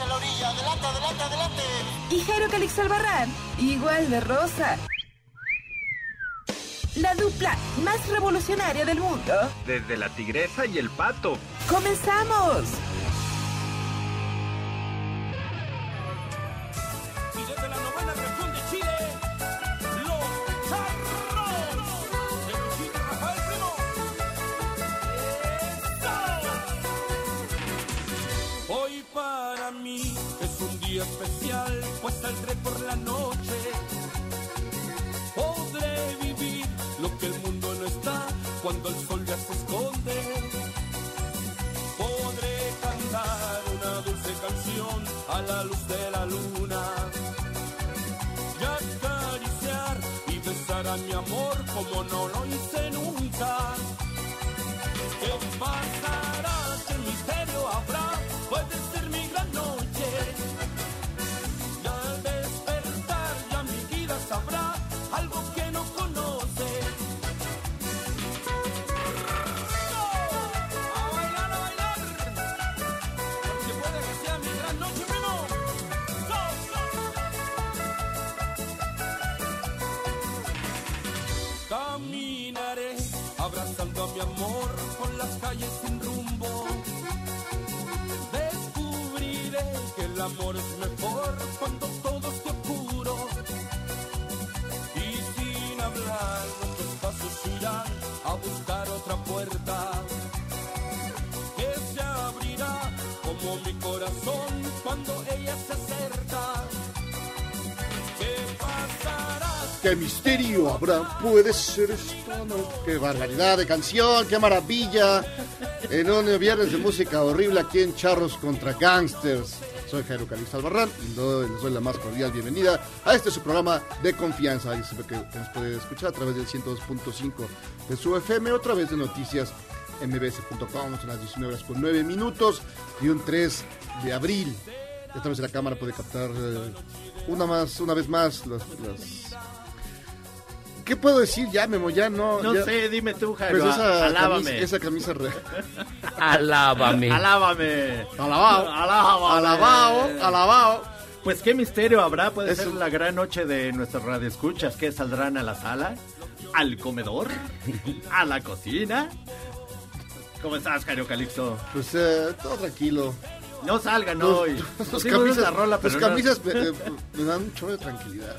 En la orilla, adelante, adelante, adelante. Y Jairo Calix Albarrán, igual de rosa. La dupla más revolucionaria del mundo. Desde la tigresa y el pato. ¡Comenzamos! Y desde la novena de día especial, pues saldré por la noche. Podré vivir lo que el mundo no está cuando el sol ya se esconde. Podré cantar una dulce canción a la luz amor por las calles sin rumbo. Descubriré que el amor es mejor cuando todo esté oscuro. Y sin hablar, nuestros pasos irán a buscar ¿Qué misterio habrá? Puede ser esto, ¿no? Qué barbaridad de canción, qué maravilla. En un viernes de música horrible aquí en Charros contra Gangsters. Soy Jairo Calixto Albarrán y les doy la más cordial bienvenida a este su programa de confianza. Y sabe que nos puede escuchar a través del 102.5 de su FM o a través de noticias mbs.com. Son las 19 horas con 9 minutos y un 3 de abril. A través de la cámara puede captar eh, una más, una vez más las- ¿Qué puedo decir ya, Memo? Ya no. No ya- sé, dime tú, Jairo. Pues esa alábame. camisa, esa camisa re- Alábame. Alábame. Alabao. Alábame. Alabao, alabao. Pues qué misterio habrá, puede ser la gran noche de nuestras radioescuchas que saldrán a la sala, al comedor, a la cocina. ¿Cómo estás, Jairo Calixto? Pues eh, todo tranquilo. No salgan Tus- hoy. tus camisas, esa rola, tus pero no- camisas me, eh, me dan un chorro de tranquilidad.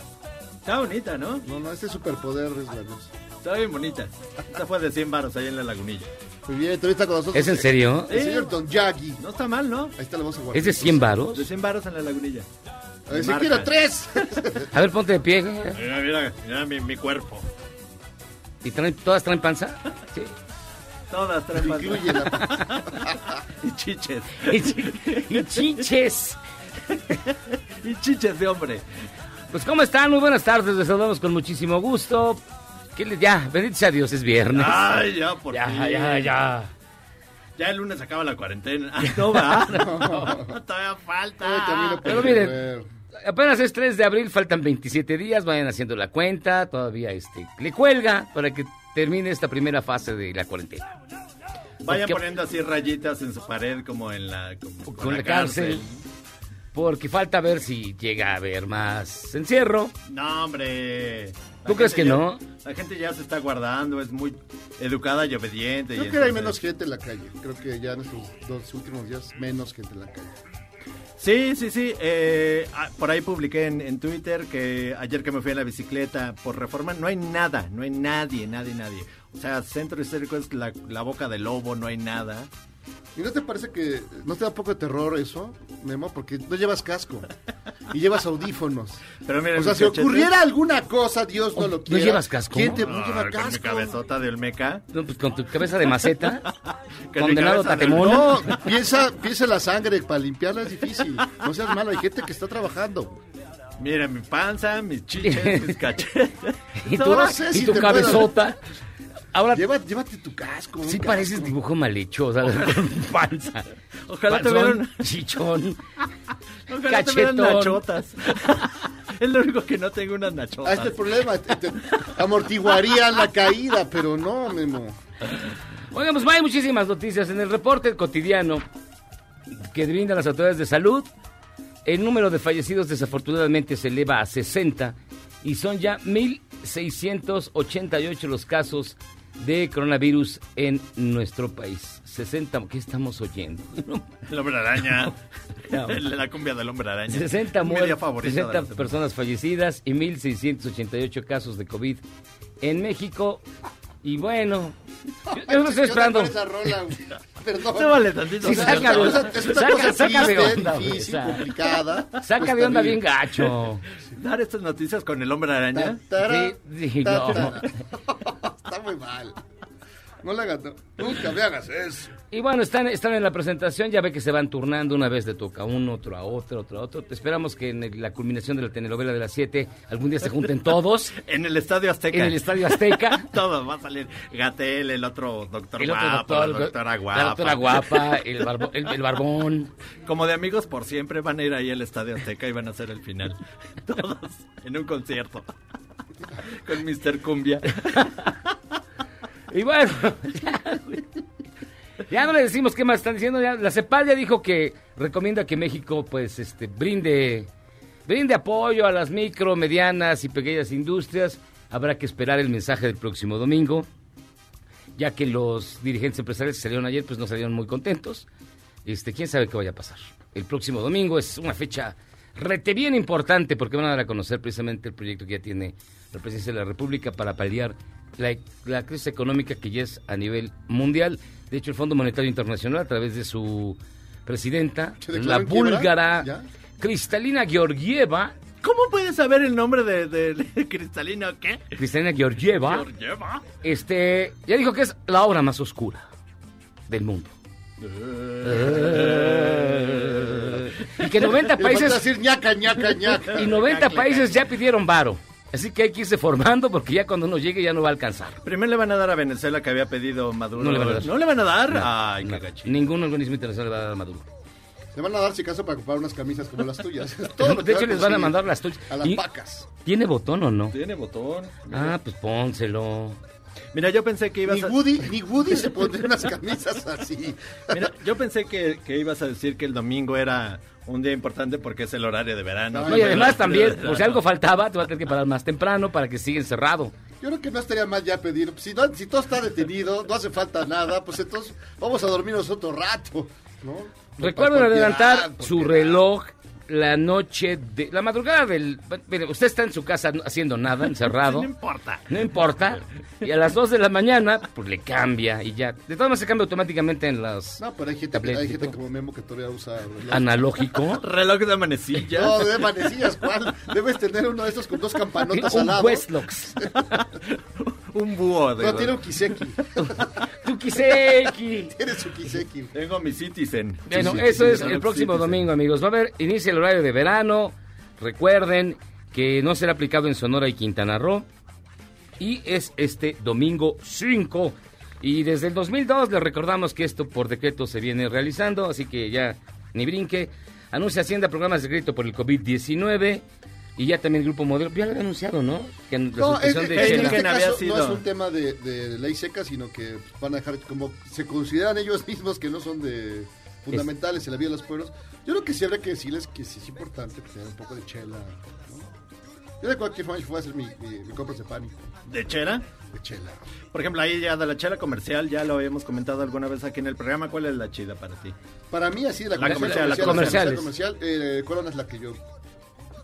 Está bonita, ¿no? No, no, este superpoder es la luz. Está bien bonita. Esta fue de 100 varos ahí en la lagunilla. Muy bien, todavía está con nosotros. ¿Es en serio? El señor Don Yagi. No está mal, ¿no? Ahí está la voz de ¿Es de 100 varos? De 100 varos en la lagunilla. A ver, si quiero tres. A ver, ponte de pie. Mira, mira, mira mi, mi cuerpo. ¿Y traen- todas traen panza? Sí. Todas traen panza. Incluye la... Y chiches. Y, chi- y chiches. Y chiches de hombre. Pues, ¿cómo están? Muy buenas tardes. Les saludamos con muchísimo gusto. ¿Qué le- Ya, bendito sea Dios, es viernes. Ay, ya, por ya, fin. ya, ya. Ya el lunes acaba la cuarentena. Ah, no va. Todavía falta. Pero miren. Apenas es 3 de abril, faltan 27 días, vayan haciendo la cuenta, todavía este, le cuelga para que termine esta primera fase de la cuarentena. Vayan Porque- poniendo así rayitas en su pared como en la, como Con la cárcel. Porque falta ver si llega a haber más encierro. No, hombre. La ¿Tú crees que ya- no? La gente ya se está guardando, es muy educada y obediente. y Creo que hay menos gente en la calle. Creo que ya en estos dos últimos días menos gente en la calle. Sí, sí, sí. eh, ah, por ahí publiqué en, en Twitter que ayer que me fui en la bicicleta por reforma, no hay nada, no hay nadie, nadie, nadie. O sea, centro histórico es la, la boca del lobo, no hay nada. ¿Y no te parece que no te da poco de terror eso, Memo? Porque no llevas casco y llevas audífonos. Pero o sea, si ocurriera alguna cosa, Dios no lo quiera. llevas casco? ¿Quién te no lleva con mi casco? cabezota de Olmeca. No, pues con tu cabeza de maceta, Con mi condenado tatemón. No, piensa, piensa en la sangre, para limpiarla es difícil. No seas malo, hay gente que está trabajando. Miren mi panza, mis chiches, mis cachetes. y tu, No y tu cabezota. Ahora Lleva, llévate tu casco. sí casco. pareces dibujo mal hecho, o sea, con panza. Ojalá Panzón, tuvieran- chichón. Ojalá Cachetón. nachotas. es lo único que no tengo unas Ah, nachotas. este es el problema. te- te amortiguarían la caída, pero no, Memo. Oigan, pues hay muchísimas noticias en el reporte cotidiano que brindan las autoridades de salud. El número de fallecidos desafortunadamente se eleva a 60 y son ya 1.688 los casos de coronavirus en nuestro país. 60, ¿qué estamos oyendo? El hombre araña. La cumbia del hombre araña. 60, Mi muer- día favorito de 60 la semana. personas fallecidas y 1.688 casos de COVID en México. Y bueno, yo, yo no estoy esperando. Esa rola. Perdón. Súbale tantito. Sí, O sea, saca de- una saca- saca de onda, difícil, o sea. complicada. Saca Pues de onda bien gacho. Dar estas noticias con el hombre araña. Ta- tara, Sí, sí, ta- no. Está muy mal. No le hagas, nunca me hagas eso. Y bueno, están, están en la presentación, ya ve que se van turnando, una vez le toca a uno, otro a otro, otro a otro. Te esperamos que en el- la culminación de la telenovela de las 7 algún día se junten todos En el Estadio Azteca. en el Estadio Azteca. Todo va a salir. Gatel, el otro doctor El otro guapo, doctor, la doctora guapa. la doctora guapa, el, barbo- el- el barbón. Como de amigos por siempre van a ir ahí al Estadio Azteca y van a hacer el final. Todos en un concierto. Con Mr. Cumbia. Y bueno, ya, no le decimos qué más están diciendo. la CEPAL ya dijo que recomienda que México pues este brinde brinde apoyo a las micro, medianas y pequeñas industrias. Habrá que esperar el mensaje del próximo domingo, ya que los dirigentes empresariales que salieron ayer pues no salieron muy contentos. Este, quién sabe qué vaya a pasar. El próximo domingo es una fecha rete bien importante porque van a dar a conocer precisamente el proyecto que ya tiene la presidencia de la República para paliar la, la crisis económica que ya es a nivel mundial. De hecho, el Fondo Monetario Internacional, a través de su presidenta, ¿Se declaró la búlgara. Cristalina Georgieva, ¿Cómo puedes saber el nombre de, de, de Cristalina o qué? Cristalina Georgieva, Georgieva. este, ya dijo que es la obra más oscura del mundo. y que 90 Le falta países decir ñaca, ñaca, ñaca. y 90 países ya pidieron varo. Así que hay que irse formando porque ya cuando uno llegue ya no va a alcanzar. Primero le van a dar a Venezuela que había pedido Maduro. No le van a dar. ¿No le van a dar? No, Ay, no, qué. Ningún organismo internacional le va a dar a Maduro. Le van a dar si caso para comprar unas camisas como las tuyas. Todo lo que de hecho, les van a mandar las tuyas. A las Y- vacas. ¿Tiene botón o no? Tiene botón. Ah, pues pónselo. Mira, yo pensé que ibas Ni a... Woody, ni Woody se pondría unas camisas así. Mira, yo pensé que, que ibas a decir que el domingo era un día importante porque es el horario de verano. No, y además también, por si algo faltaba, te va a tener que parar más temprano para que siga encerrado. Yo creo que no estaría mal ya pedir. Si, no- si todo está detenido, no hace falta nada, pues entonces vamos a dormirnos otro rato, ¿no? Recuerden adelantar su reloj la noche de la madrugada del mire, usted está en su casa no- haciendo nada, encerrado. No importa. No importa. Y a las 2 de la mañana, pues le cambia y ya. De todas maneras se cambia automáticamente en las No, pero hay gente, tabletas hay gente como Memo que todavía usa. reloj. analógico. Reloj de manecillas. No, de manecillas, ¿cuál? Debes tener uno de estos con dos campanotas al un lado. Westlocks. Un búho. De No, tiene un Kiseki. Tu Kiseki. Tiene su Kiseki. Tengo mi Citizen. Bueno, Sí, eso sí, es sí, el próximo sí. domingo, amigos. Va a haber, inicia el horario de verano. Recuerden que no será aplicado en Sonora y Quintana Roo. Y es este domingo 5. Y desde el 2002 les recordamos que esto por decreto se viene realizando, así que ya ni brinque. Anuncia Hacienda programas de crédito por el COVID-19. Y ya también el Grupo Modelo, ya lo había anunciado, ¿no? Que la No, es, de es- en este caso no es un tema de, de ley seca, sino que van a dejar como se consideran ellos mismos que no son de fundamentales en la vida de los pueblos. Yo creo que sí habría que decirles que sí es importante que tengan un poco de chela. ¿no? Yo de cualquier forma fue a hacer mi, mi, mi compras de pánico, ¿De chela? de chela. Por ejemplo, ahí ya de la chela comercial, ya lo habíamos comentado alguna vez aquí en el programa. ¿Cuál es la chida para ti? Para mí, así, la, La comercial, la comerciales. comercial, eh, Corona es la que yo...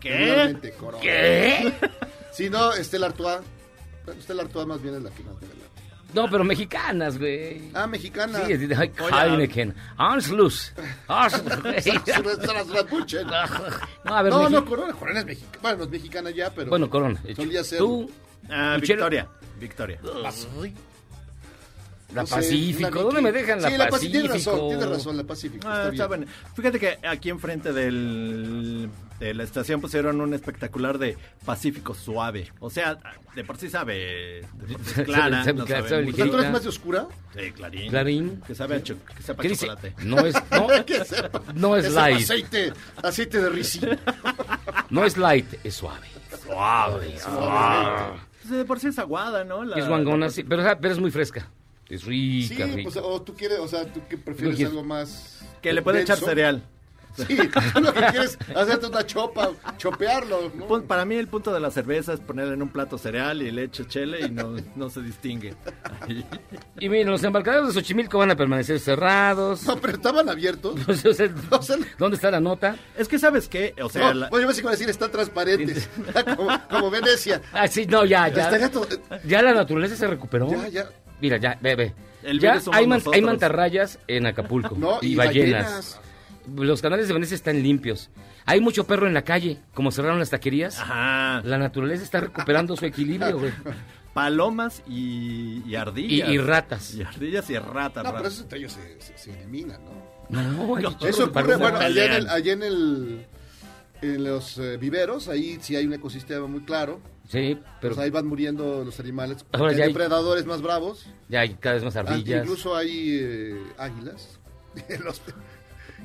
¿Qué? ¿Qué? Si no, Estela Artois. Estela Artois más bien es la que más me la- No, pero mexicanas, güey. Ah, mexicana. Sí, es de ay, Heineken. Anschluss. No, a ver, No, no, Corona, Corona es mexicana. Bueno, no es mexicana ya, pero... Bueno, Corona. Solía ser. Tú, Ah, Victoria. Victoria. La no sé, Pacífico. ¿Dónde me dejan la Sí, la Pacífico? Tienes razón, tienes razón, la Pacífico. Ah, está está bien. bueno. Fíjate que aquí enfrente del, de la estación pusieron un espectacular de Pacífico Suave. O sea, de por sí sabe clara. Sabe- no sabe- sabe sabe mucho. O sea, ¿tú eres ligerita. más de oscura? Sí, Clarín. Clarín. Que sabe a, cho- que sepa ¿Qué dice? chocolate. No es, no, Que sepa. no es Que sepa light. Aceite, aceite de ricino. No es light, es suave. Suave. suave. Pues de por sí es aguada, ¿no? La- Es guangona, sí, pero, pero es muy fresca. Es Sí, rica, rica. pues, o tú quieres, o sea, tú que prefieres quieres? algo más... Que le puede echar cereal. Sí, tú lo que quieres hacerte una chopa, chopearlo, ¿no? Para mí el punto de la cerveza es ponerle en un plato cereal y le echo chile y no, no se distingue. Y miren, los embarcaderos de Xochimilco van a permanecer cerrados. No, pero estaban abiertos. O sea, ¿Dónde está la nota? Es que sabes qué, o sea, no, la- bueno, yo que iba a decir están transparentes, como, como Venecia. Ah, sí, no, ya, ya. todo- Ya la naturaleza se recuperó. Ya, ya. Mira, ya. El ya hay, man- hay mantarrayas en Acapulco. No, y, y ballenas. ballenas. Los canales de Venecia están limpios. Hay mucho perro en la calle, como cerraron las taquerías. Ajá, La naturaleza está recuperando su equilibrio, güey. palomas y, y ardillas. y ratas. Y ardillas y ratas. No, pero ratas. entre ellos se, se, se eliminan, ¿no? No, chorro Eso ocurre, bueno, allá en el, pelean. allá en el en los eh, viveros, ahí sí hay un ecosistema muy claro. Sí, pero Pues ahí van muriendo los animales. Ahora Hay ya hay- depredadores más bravos. ya hay cada vez más Ah, ardillas. Incluso hay eh, águilas. Los-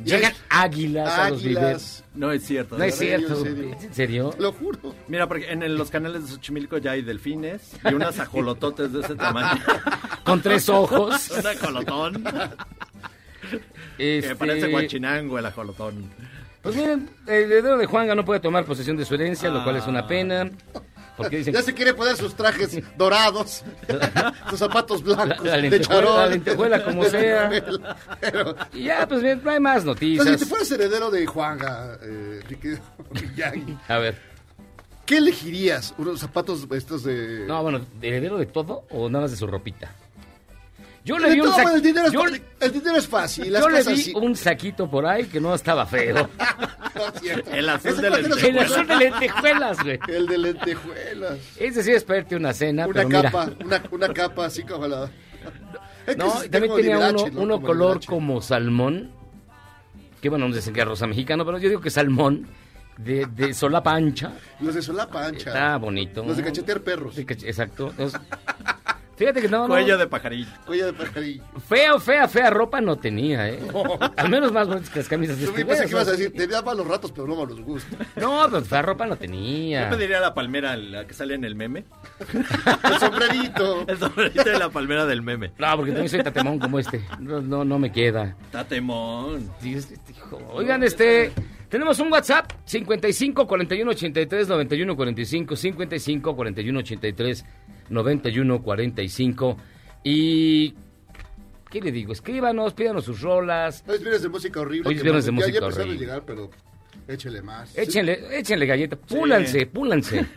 Llegan águilas, a los viveros. águilas. No es cierto. No es cierto. en serio. ¿Es en serio? Lo juro. Mira, porque en el- los canales de Xochimilco ya hay delfines y unas ajolototes de ese tamaño. Con tres ojos. Un ajolotón. Este, Que parece guachinango el ajolotón. Pues miren, el heredero de Juanga no puede tomar posesión de su herencia, lo cual es una pena. Porque dicen Ya se quiere poner sus trajes dorados, sus zapatos blancos, La- la de charol. la lentejuela como sea. Pero, Y ya, pues bien, no hay más entonces, si noticias. te fueras heredero de Juanga, eh, A ver, ¿qué elegirías? ¿Unos zapatos estos de...? no, bueno, ¿heredero de todo o nada más de su ropita? Yo le vi un saquito. el, dinero es, Yo, fa- el dinero es fácil. Las yo le casas vi sí. un saquito por ahí que no estaba feo. No. El azul de no se El lentejuelas. azul de lentejuelas, güey. El de lentejuelas. Ese sí es una cena, Una pero mira. capa, una, una capa así como la... Es No, también tenía uno, ¿no? uno Como color como salmón. Que bueno, nos dicen que es rosa mexicano, pero yo digo que salmón. De, de solapa ancha. Los de solapa ancha. Está bonito. Los de cachetear perros. De cach- Exacto. Entonces, fíjate que no, no. Cuello de pajarillo. Cuello de pajarillo. Feo, fea, fea ropa no tenía, ¿eh? Al menos más bonitas que las camisas de Yo este pensé que ibas a decir, te da malos ratos, pero no malos gustos. No, pero fea ropa no Yo tenía. pediría la palmera, la que sale en el meme. El sombrerito. El sombrerito de la palmera del meme. No, porque también soy tatemón como este. No, no, no me queda. Tatemón. Este, hijo. Oigan, este, tenemos un WhatsApp 55 41 83 91 45 55 41 83 91 45 y ¿qué le digo? Escríbanos, pídanos sus rolas, Hoy es viernes de música horrible. Hoy es viernes de ya- ya música empezaron a horrible. llegar, pero échele más. échenle, échenle galleta, púlanse, púlanse.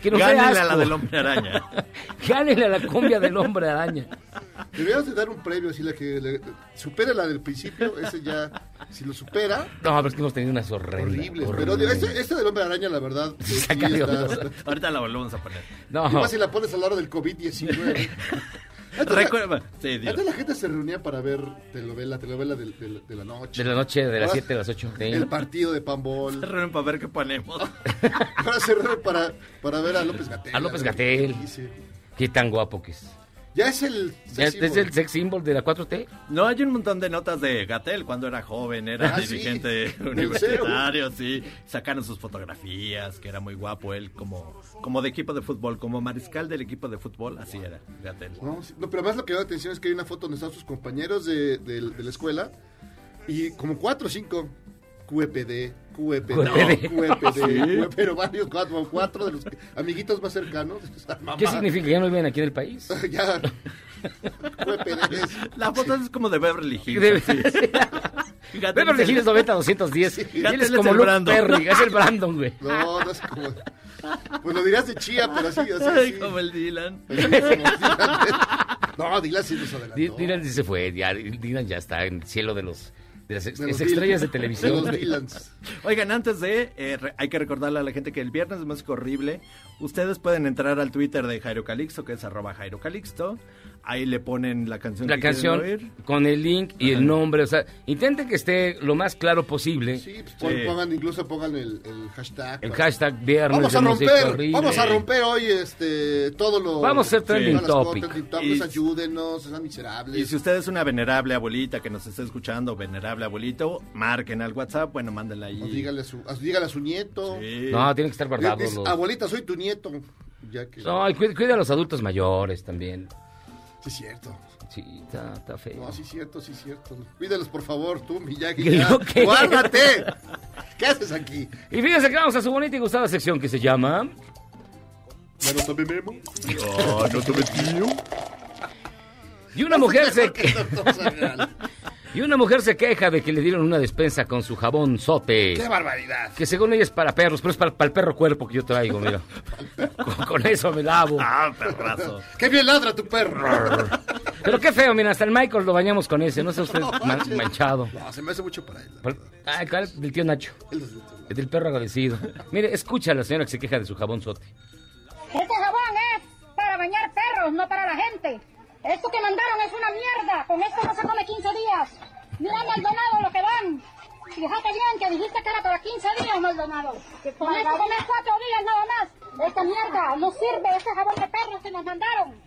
Que dé Gánenle a asco. la del hombre araña. Gánenle a la cumbia del hombre araña. Deberíamos de dar un premio así la que le, supere la del principio, ese ya, si lo supera, No, pero es que hemos tenido unas horrendas. horribles. Pero horribles. este, este del hombre araña, la verdad, sí está-. Ahorita la volvemos a poner. No, Y más si la pones al lado del COVID-19. Recuerda. Sí, antes la gente se reunía para ver telenovela, telenovela del- del- de, la noche. de la noche, de las Ahora, 7 a las 8. El partido de panbol. Se reúnen para ver qué ponemos. Ahora se reúnen para, para ver a López Gatel. A López dice. Qué tan guapo que es. Ya es el. Ya sex es symbol. el sex symbol de la 4T. No, hay un montón de notas de Gatel cuando era joven, era Ah, dirigente universitario, sí. Sacaron sus fotografías, que era muy guapo él como, como de equipo de fútbol, como mariscal del equipo de fútbol, así era Gatel. No, sí, no, pero más lo que da atención es que hay una foto donde están sus compañeros de, de- de la escuela y como cuatro o cinco QEPD, QEPD, QEPD. QEPD, pero varios, cuatro, cuatro de los amiguitos más cercanos. ¿Qué significa? ¿Ya no viven aquí en el país? ya. QEPD es- La foto es como de Beverly Hills. Sí. Beverly Hills 90 210. y Fíjate, él es como el Luke Brandon. Perry, es el Brandon, güey. No, no es como. Pues lo dirías de chía, pero así, así. Como el Dylan. Como Dylan. No, Dylan sí nos adelantó. Di- Dylan sí se fue, ya, Dylan ya está en el cielo de los de las ex- De estrellas de televisión. De los. Oigan, antes de, eh, re- hay que recordarle a la gente que el viernes de música horrible, ustedes pueden entrar al Twitter de Jairo Calixto, que es arroba Jairo Calixto. Ahí le ponen la canción La que canción oír. con el link y el nombre, o sea, intenten que esté lo más claro posible. Sí, pues pon- Sí. pongan, incluso pongan el, el hashtag. El para- hashtag viernes Vamos a romper, vamos a romper hoy este todo lo Vamos a hacer trending todas las cosas, topic. trending topics, Y- ayúdenos, sean miserables. Y si usted es una venerable abuelita que nos está escuchando, venerable abuelito, marquen al WhatsApp, bueno, mándenla ahí. O dígale a su, a- dígale a su nieto. Sí. No, tienen que estar los... Abuelita, soy tu nieto. Ya que... No, y cuida, cuida a los adultos mayores también. Sí, es cierto. Sí, está, está feo. No, sí, es cierto, sí, es cierto. Cuídalos, por favor, tú, Miyagi. Ya. ¡Guárdate! ¿Qué haces aquí? Y fíjense que vamos a su bonita y gustada sección que se llama... Ya no tomé memo. No, no te metí. Y una mujer se... No, no. Y una mujer se queja de que le dieron una despensa con su jabón sote. ¡Qué barbaridad! Que según ella es para perros, pero es para, para el perro cuerpo que yo traigo, mira. con, con eso me lavo. Ah, perrazo. ¡Qué bien ladra tu perro! Pero qué feo, mira, hasta el Michael lo bañamos con ese, no sé usted man- manchado. No, se me hace mucho para él. ¿cuál? Del tío Nacho. Es del perro agradecido. Mire, escucha a la señora que se queja de su jabón sote. Este jabón es para bañar perros, no para la gente. Esto que mandaron es una mierda. Con esto no se come 15 días. Mira, Maldonado, lo que dan. Fíjate bien que dijiste que era para 15 días, Maldonado. Con esto comes 4 días nada más. Esta mierda no sirve, este jabón de perros que nos mandaron.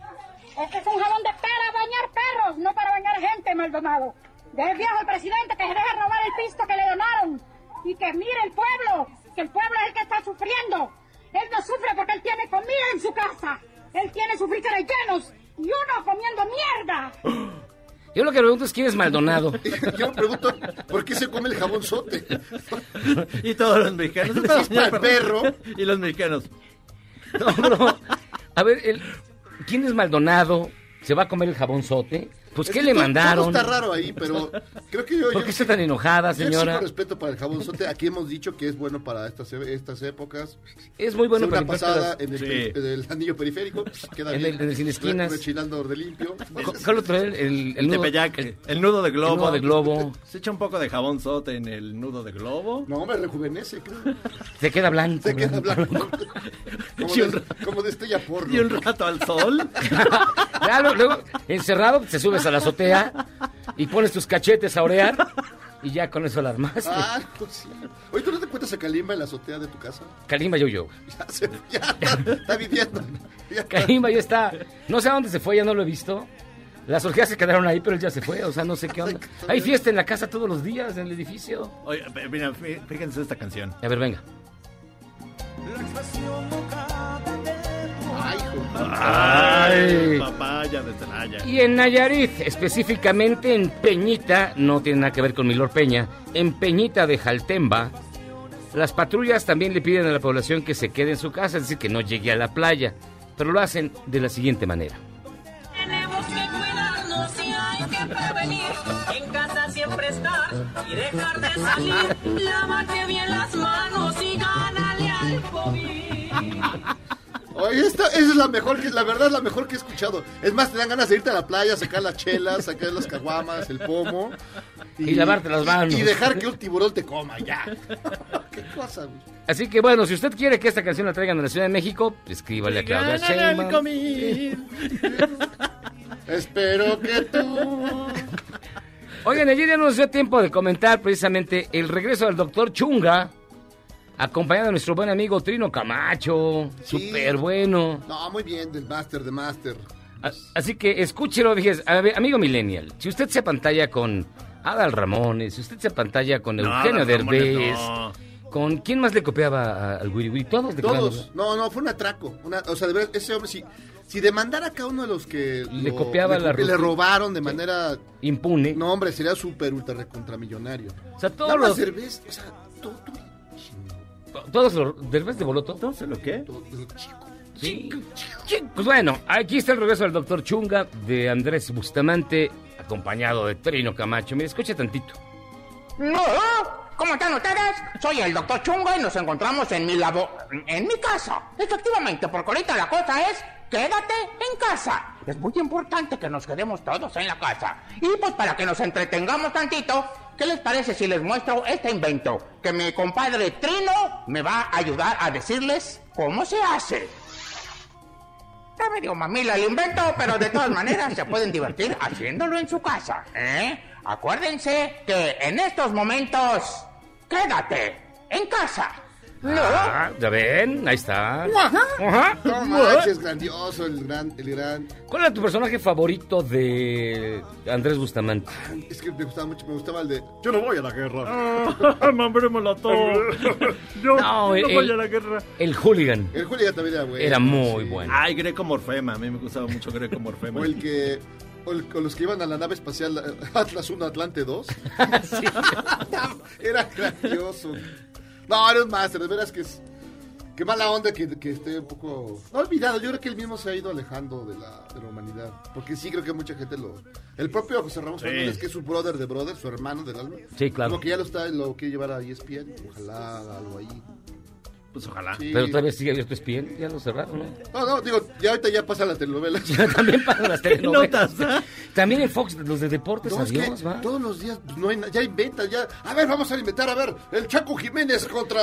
Este es un jabón de para bañar perros, no para bañar gente, Maldonado. Deje viejo el presidente que se deje robar el pisto que le donaron. Y que mire el pueblo, que el pueblo es el que está sufriendo. Él no sufre porque él tiene comida en su casa. Él tiene sus frijoles llenos y uno comiendo mierda. Yo lo que pregunto es quién es Maldonado. Yo me pregunto, ¿por qué se come el jabón sote? Y todos los mexicanos. Es para el perro. Y los mexicanos. No, bro. A ver, el- ¿quién es Maldonado? ¿Se va a comer el jabón sote? Pues, Es ¿qué que le todo- mandaron? Todo está raro ahí, pero creo que yo... ¿Por yo- qué está tan enojada, yo señora? exijo respeto para el jabón sote. Aquí hemos dicho que es bueno para estas, e- estas épocas. Es muy bueno Hace para una pasada las- en el, Sí. en el anillo periférico. Queda En bien. el- en el sin esquinas. Re- Rechinando de limpio. ¿Cuál otro es? El, el, El nudo- tepeyac, el- el, nudo de globo. el nudo de globo. Se echa un poco de jabón sote en el nudo de globo. No, me rejuvenece, creo. Se queda blanco. Se queda blanco. Como, Y un de, como de estrella porno. Y un rato al sol. Lo- luego, encerrado, te subes a la azotea y pones tus cachetes a orear y ya con eso la armaste. Ah, pues sí. Oye, ¿tú no te encuentras a Kalimba en la azotea de tu casa? Kalimba yo yo. Ya, se, ya está, está viviendo. Ya está. Kalimba ya está. No sé a dónde se fue, ya no lo he visto. Las orgías se quedaron ahí, pero él ya se fue. O sea, no sé qué onda. Hay fiesta en la casa todos los días, en el edificio. Oye, pe- mira, fí- fíjense esta canción. A ver, venga. Ay. Papaya de Celaya. Y en Nayarit, específicamente en Peñita, no tiene nada que ver con Milor Peña, en Peñita de Jaltemba, las patrullas también le piden a la población que se quede en su casa, es decir, que no llegue a la playa, pero lo hacen de la siguiente manera. Tenemos que cuidarnos y hay que prevenir. En casa siempre estar y dejar de salir. Lávate bien las manos y gánale al COVID. Oye, esta, esa es la mejor, que, la verdad, la mejor que he escuchado. Es más, te dan ganas de irte a la playa, sacar las chelas, sacar las caguamas, el pomo. Y lavarte las manos. Y dejar que un tiburón te coma, ya. Qué cosa, güey. Así que bueno, si usted quiere que esta canción la traigan a la Ciudad de México, escríbale a Claudia Sheinbaum. Espero que tú... Oigan, ayer ya nos dio tiempo de comentar precisamente el regreso del doctor Chunga, acompañado de nuestro buen amigo Trino Camacho, Sí. súper bueno. No, muy bien, del máster, de máster. A- Así que escúchelo, dije, a ver, amigo Millennial, si usted se pantalla con Adal Ramones, si usted se pantalla con No, Eugenio Ramones Derbez, no. ¿Con quién más le copiaba al Wiri Wiri? Todos le copiaban, Todos. No, no, fue un atraco. Una, o sea, de verdad, ese hombre, si, si demandara a cada uno de los que Le lo- copiaba le, la robaron de manera. Impune. No, hombre, sería súper ultra recontramillonario. O sea, todos Nada los- Derbez, o sea, todo, todo, Todos los... ¿Derbez de Boloto? ¿Todo lo qué? Sí. Pues bueno, aquí está el regreso del doctor Chunga de Andrés Bustamante, acompañado de Trino Camacho. Mira, escucha tantito. No, ¿cómo están ustedes? Soy el doctor Chunga y nos encontramos en mi labo... en mi casa. Efectivamente, porque ahorita la cosa es... Quédate en casa. Es muy importante que nos quedemos todos en la casa. Y pues para que nos entretengamos tantito, ¿qué les parece si les muestro este invento? Que mi compadre Trino me va a ayudar a decirles cómo se hace. Está medio mamila el invento, pero de todas maneras se pueden divertir haciéndolo en su casa, ¿eh? Acuérdense que en estos momentos, quédate en casa. No. Ah, ya ven, ahí está. Ajá. No manches, grandioso el gran, el gran. ¿Cuál era tu personaje favorito de Andrés Bustamante? Es que me gustaba mucho, me gustaba el de. Yo no voy a la guerra. Ah, Mambremosla todo. Yo No, no, el- voy a la guerra. El hooligan. El Julio también era bueno. Era muy sí. bueno. Ay, Greco Morfema. A mí me gustaba mucho Greco Morfema. O el que. O, el- o los que iban a la nave espacial eh, Atlas 1, Atlante 2. era grandioso. No, era un máster, de veras que es. Qué mala onda que, que esté un poco. No olvidado, yo creo que él mismo se ha ido alejando de la, de la humanidad. Porque sí creo que mucha gente lo. El propio José Ramos Sí. Fernández, que es su brother de brother, su hermano del alma. Sí, claro. Como que ya lo está, lo quiere llevar a ESPN. Ojalá algo ahí. Pues ojalá. Sí. Pero todavía sigue abierto ESPN, ya lo cerraron, ¿no? No, no, digo, ya ahorita ya pasa la telenovela. Ya también para las telenovelas. notas, También en Fox, los de deportes, No, es que adiós, va. todos los días pues, no hay ya inventan, ya. A ver, vamos a inventar, a ver, el Chaco Jiménez contra.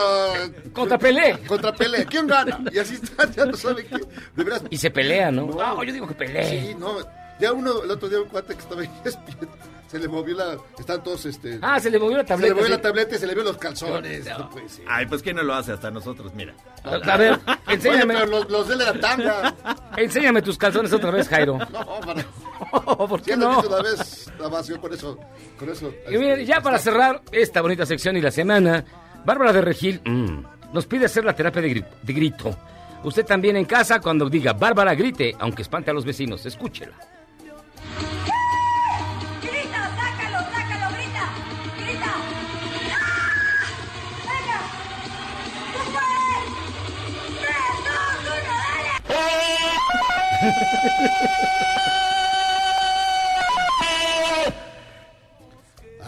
Contra Pelé. Contra Pelé. ¿Quién gana? Y así están, ya no saben qué. De veras. Y se pelea, ¿no? No. No, yo digo que pelee. Sí, no. Ya uno, el otro día un cuate que estaba en ESPN, se le movió la. Están todos, este. Ah, se le movió la se tableta. le movió sí. la tableta y se le vio los calzones. No. No puede ser. Ay, pues ¿quién no lo hace? Hasta nosotros, mira. A ver, Oye, enséñame, pero los, los de era tanga. enséñame tus calzones otra vez, Jairo. No, para. ¿Por Si qué no? una vez, nada más yo con eso. Con eso Y miren, este, ya para cerrar esta bonita sección y la semana, Bárbara de Regil mm, nos pide hacer la terapia de, gri- de grito. Usted también en casa, cuando diga Bárbara grite, aunque espante a los vecinos, escúchela.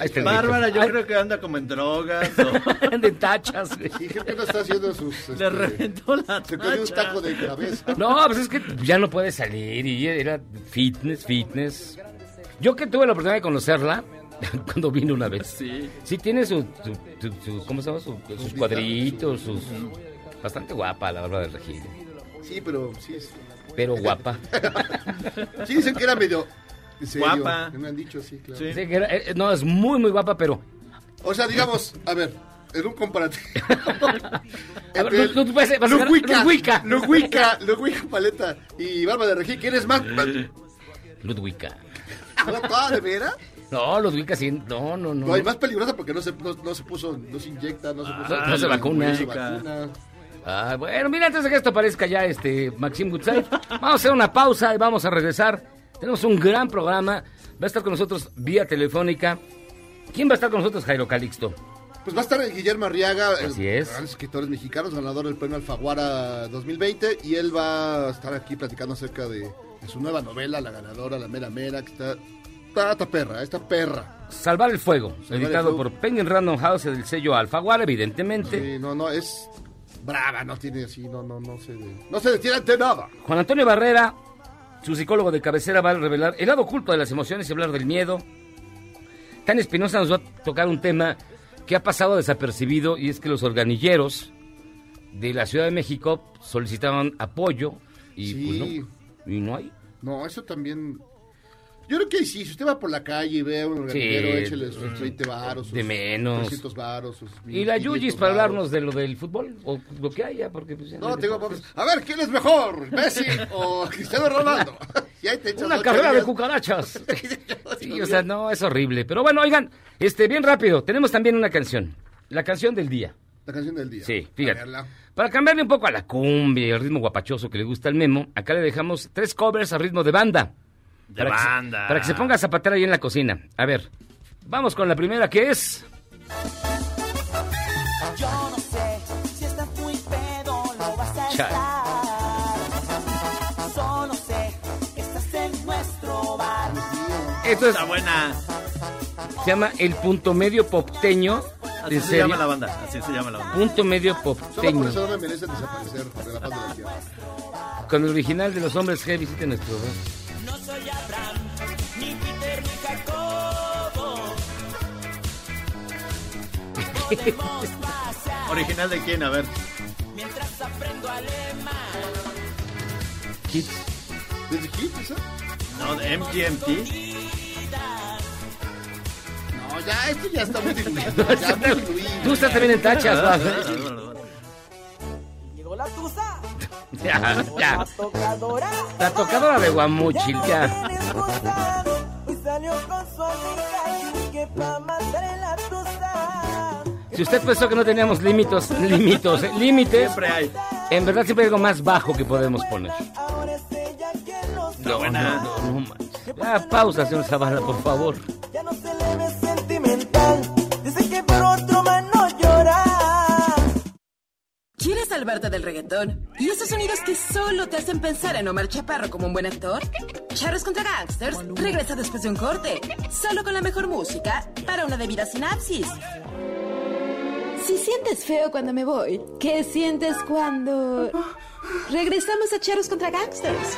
Está el Bárbara, yo Ay, creo que anda como en drogas. O... de tachas, güey. Sí, creo que no está haciendo sus. este, Le reventó la se comió un taco de cabeza. No, pues es que ya no puede salir y era fitness, fitness. Yo que tuve la oportunidad de conocerla cuando vino una vez. Sí. Sí tiene su, su- su- su- ¿cómo se llama? Su- sus cuadritos, sus... Bastante guapa la Bárbara del Regil. Sí, pero sí es. Pero guapa. Sí dicen que era medio. En serio, Guapa. Me han dicho, sí, claro. Sí. Sí, que era- eh, no, es muy, muy guapa, pero... O sea, digamos, a ver, en un comparativo. Ludwika, Ludwika. Ludwika, Ludwika Paleta y Barba de Regil, ¿quién es más? Ludwika. ¿No, toda de veras? No, Ludwika sí, no, no, no. No, y más peligrosa porque no se, no, no se puso, no se inyecta, no se puso. no se vacuna. No se vacuna. Ah, bueno, mira, antes de que esto aparezca ya este Maxim Goodside, vamos a hacer una pausa y vamos a regresar. Tenemos un gran programa. Va a estar con nosotros vía telefónica. ¿Quién va a estar con nosotros, Jairo Calixto? Pues va a estar Guillermo Arriaga, el Así es. gran escritores mexicanos, ganador del premio Alfaguara 2020, y él va a estar aquí platicando acerca de, de su nueva novela, La Ganadora, La Mera Mera, que está, está perra, está perra. Salvar el Fuego, editado Fuego. por Penguin Random House del sello Alfaguara, evidentemente. Sí, no, no, es brava, no tiene así, no, no, no se, no se detiene ante nada. Juan Antonio Barrera, su psicólogo de cabecera, va a revelar el lado oculto de las emociones y hablar del miedo. Tan Espinosa nos va a tocar un tema que ha pasado desapercibido y es que los organilleros de la Ciudad de México solicitaban apoyo y Sí. pues no, y no hay. No, eso también... Yo creo que sí, si usted va por la calle y ve a un organillero, Sí. échele sus 20 varos, sus De menos. 300 varos, sus Y la 500 Yuyis para hablarnos de lo del fútbol o lo que haya, porque pues No, tengo vamos. A ver, ¿quién es mejor? ¿Messi o Cristiano Ronaldo? Una carrera de cucarachas. Sí, o sea, no, es horrible. Pero bueno, oigan, este, bien rápido, tenemos también una canción. La canción del día. La canción del día. Sí, fíjate. Para cambiarle un poco a la cumbia y el ritmo guapachoso que le gusta al Memo, acá le dejamos tres covers a ritmo de banda. De Para que se- banda. para que se ponga a zapatear ahí en la cocina. A ver, vamos con la primera que es... Yo no sé si estás muy pedo, lo vas a Chale. estar. Solo sé que estás en nuestro bar. Esto es, Está buena. se llama El Punto Medio Popteño. Así ¿En se serio? llama la banda. Así se llama la banda. Punto Medio Solo por Popteño. eso no me merecen desaparecer de la paz de la tierra. Con el original de los hombres G, visite nuestro... No ¿Original de quién? A ver. mientras aprendo alemán. Hits. ¿Desde Hit, esa? No, de MGMT. No, ya, esto ya está muy diluido. ya muy diluido. Tú estás también en tachas, Ah, ¿no? Llegó la tusa, Ya, la ya. tocadora. La tocadora de Guamuchil, ya. Hoy salió con su amiga y que pa' matar en la tusa. Si usted pensó que no teníamos límites, límites, eh, límites, Siempre hay. en verdad siempre hay algo más bajo que podemos poner. Ahora es ella quien nos No, buena. no, no, no. Ya, pausa, señor Zavala, por favor. Ya no se le ve sentimental. Dice que por otro man no llora. ¿Quieres salvarte del reggaetón? ¿Y esos sonidos que solo te hacen pensar en Omar Chaparro como un buen actor? Charros contra Gangsters regresa después de un corte, solo con la mejor música para una debida sinapsis. Si sientes feo cuando me voy, ¿qué sientes cuando regresamos a Charros contra Gangsters?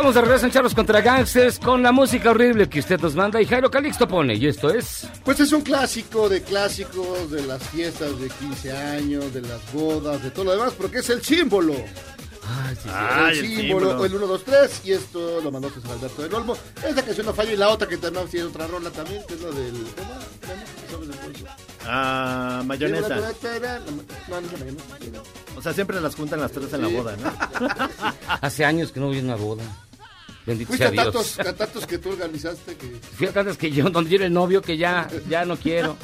Estamos de regreso en Charlos contra Gangsters con la música horrible que usted nos manda y Jairo Calixto pone. Y esto es. Pues es un clásico de clásicos de las fiestas de 15 años, de las bodas, de todo lo demás, porque es el símbolo. Ay, sí, sí. Ay, el el símbolo, símbolo. el 1, 2, 3, y esto lo mandó José Alberto del Olmo. Esta canción no falla, y la otra que también tiene otra rola también, que es la del... ¿Cómo? Ah, mayonesa. No, no, es la mayonesa. O sea, siempre las juntan las tres en la boda, ¿no? Hace años que no voy a una boda. Bendito Fuiste sea a tantos, Dios. a tantos que tú organizaste que... Fui a que yo, donde yo era el novio, que ya, ya no quiero.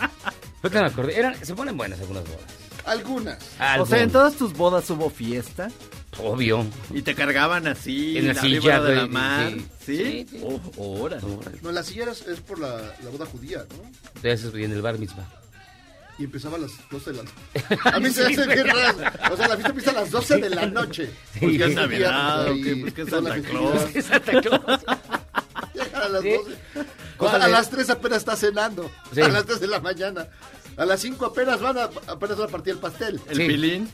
Fue que me acordé. Eran, se ponen buenas algunas bodas. Algunas. O sea, en todas tus bodas hubo fiesta Obvio. y te cargaban así En la la silla, de la mar. sí. ¿Sí? Sí, sí. Oh. No, la silla es, es por la, la boda judía, ¿no? De esos, y en el bar misma. Y empezaba a las 12 de la noche. A mí se me hace bien raro. O sea, la fiesta empieza a las 12 de la noche. Sí. Porque ¿Qué es Navidad? pues, Pues, ¿qué es Santa. Claus? Es Santa Claus. A las Sí. 12. O sea, a ¿Cuál las es? 3 apenas está cenando. Sí. A las 3 de la mañana. A las 5 apenas van a, apenas van a partir el pastel. El Sí. pilín.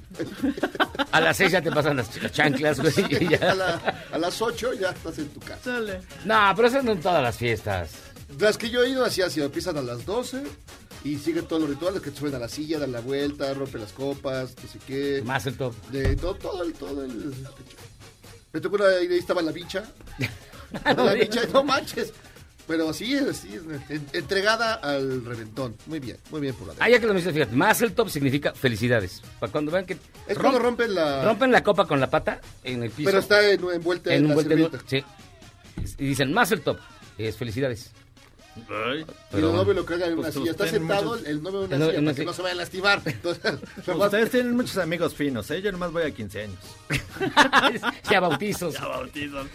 A las seis ya te pasan las ch- chanclas, güey. y A, la- a las 8 ya estás en tu casa. Sale. No, pero eso no en todas las fiestas. Las que yo he ido así, así, empiezan a las 12 y siguen todos los rituales que te suben a la silla, dan la vuelta, rompen las copas, no sé qué. Más el top. De todo, todo el, todo el... Me tocó una, ahí estaba la bicha. la bicha, no manches. Pero así, así, en- entregada al reventón. Muy bien, muy bien por la Ah, ya que lo mencionas, fíjate, más el top significa felicidades. Para cuando vean que Es romp- cuando rompen la... rompen la copa con la pata en el piso. pero está en- envuelta en, en la. Sí. Y dicen, más el top. Es felicidades. Ay. Y Pero- el novio lo carga en una Pues silla. Está sentado muchos- el novio en una El silla en para que no se vaya a lastimar. Entonces, Pues ustedes tienen muchos amigos finos, ¿eh? Yo nomás voy a 15 años. ya bautizos. Ya bautizan.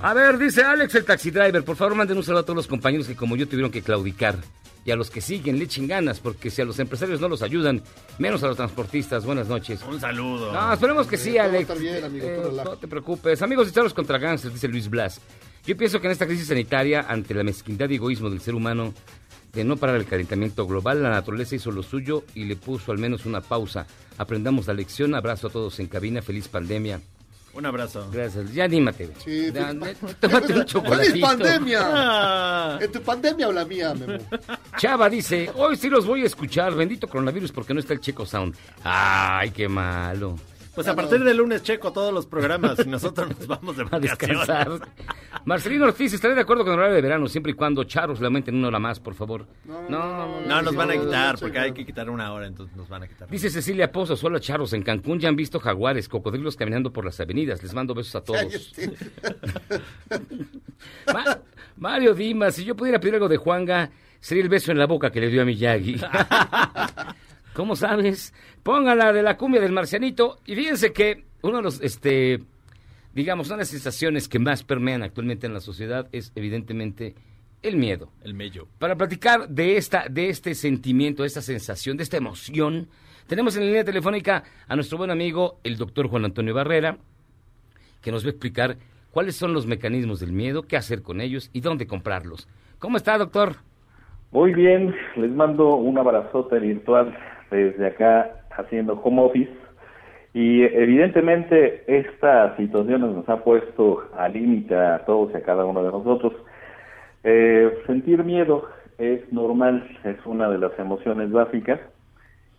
A ver, dice Alex el taxi driver, por favor manden un saludo a todos los compañeros que como yo tuvieron que claudicar. Y a los que siguen, le echen ganas, porque si a los empresarios no los ayudan, menos a los transportistas. Buenas noches. Un saludo. No, esperemos que sí, Alex. bien, amigo, Eh, no te preocupes. Amigos de Charlos contra Gangsters, dice Luis Blas. Yo pienso que en esta crisis sanitaria, ante la mezquindad y egoísmo del ser humano, de no parar el calentamiento global, la naturaleza hizo lo suyo y le puso al menos una pausa. Aprendamos la lección. Abrazo a todos en cabina. Feliz pandemia. Un abrazo. Gracias. Ya anímate. Sí, Ya, tómate un chocolatito. ¡Feliz pandemia! Ah. ¿En tu pandemia o la mía, Memo? Chava dice, hoy sí los voy a escuchar, bendito coronavirus porque no está el Checo Sound. Ay, qué malo. Pues a partir del lunes checo todos los programas y nosotros nos vamos de a descansar. Marcelino Ortiz, estaré de acuerdo con el horario de verano, siempre y cuando Charros le aumenten una hora más, por favor. No, no, no. No, nos van a quitar porque hay que quitar una hora, entonces nos van a quitar. Dice Cecilia Pozo, solo a Charros en Cancún ya han visto jaguares, cocodrilos caminando por las avenidas. Les mando besos a todos. Ma- Mario Dimas, si yo pudiera pedir algo de Juanga, sería el beso en la boca que le dio a Miyagi. ¿Cómo sabes? Póngala de la cumbia del marcianito. Y fíjense que uno de los, este, digamos, una de las sensaciones que más permean actualmente en la sociedad es evidentemente el miedo. El mello. Para platicar de esta, de este sentimiento, de esta sensación, de esta emoción, tenemos en la línea telefónica a nuestro buen amigo, el doctor Juan Antonio Barrera, que nos va a explicar cuáles son los mecanismos del miedo, qué hacer con ellos y dónde comprarlos. ¿Cómo está, doctor? Muy bien, les mando un abrazote virtual desde acá haciendo home office. Y evidentemente esta situación nos ha puesto al límite a todos y a cada uno de nosotros. Eh, sentir miedo es normal, es una de las emociones básicas.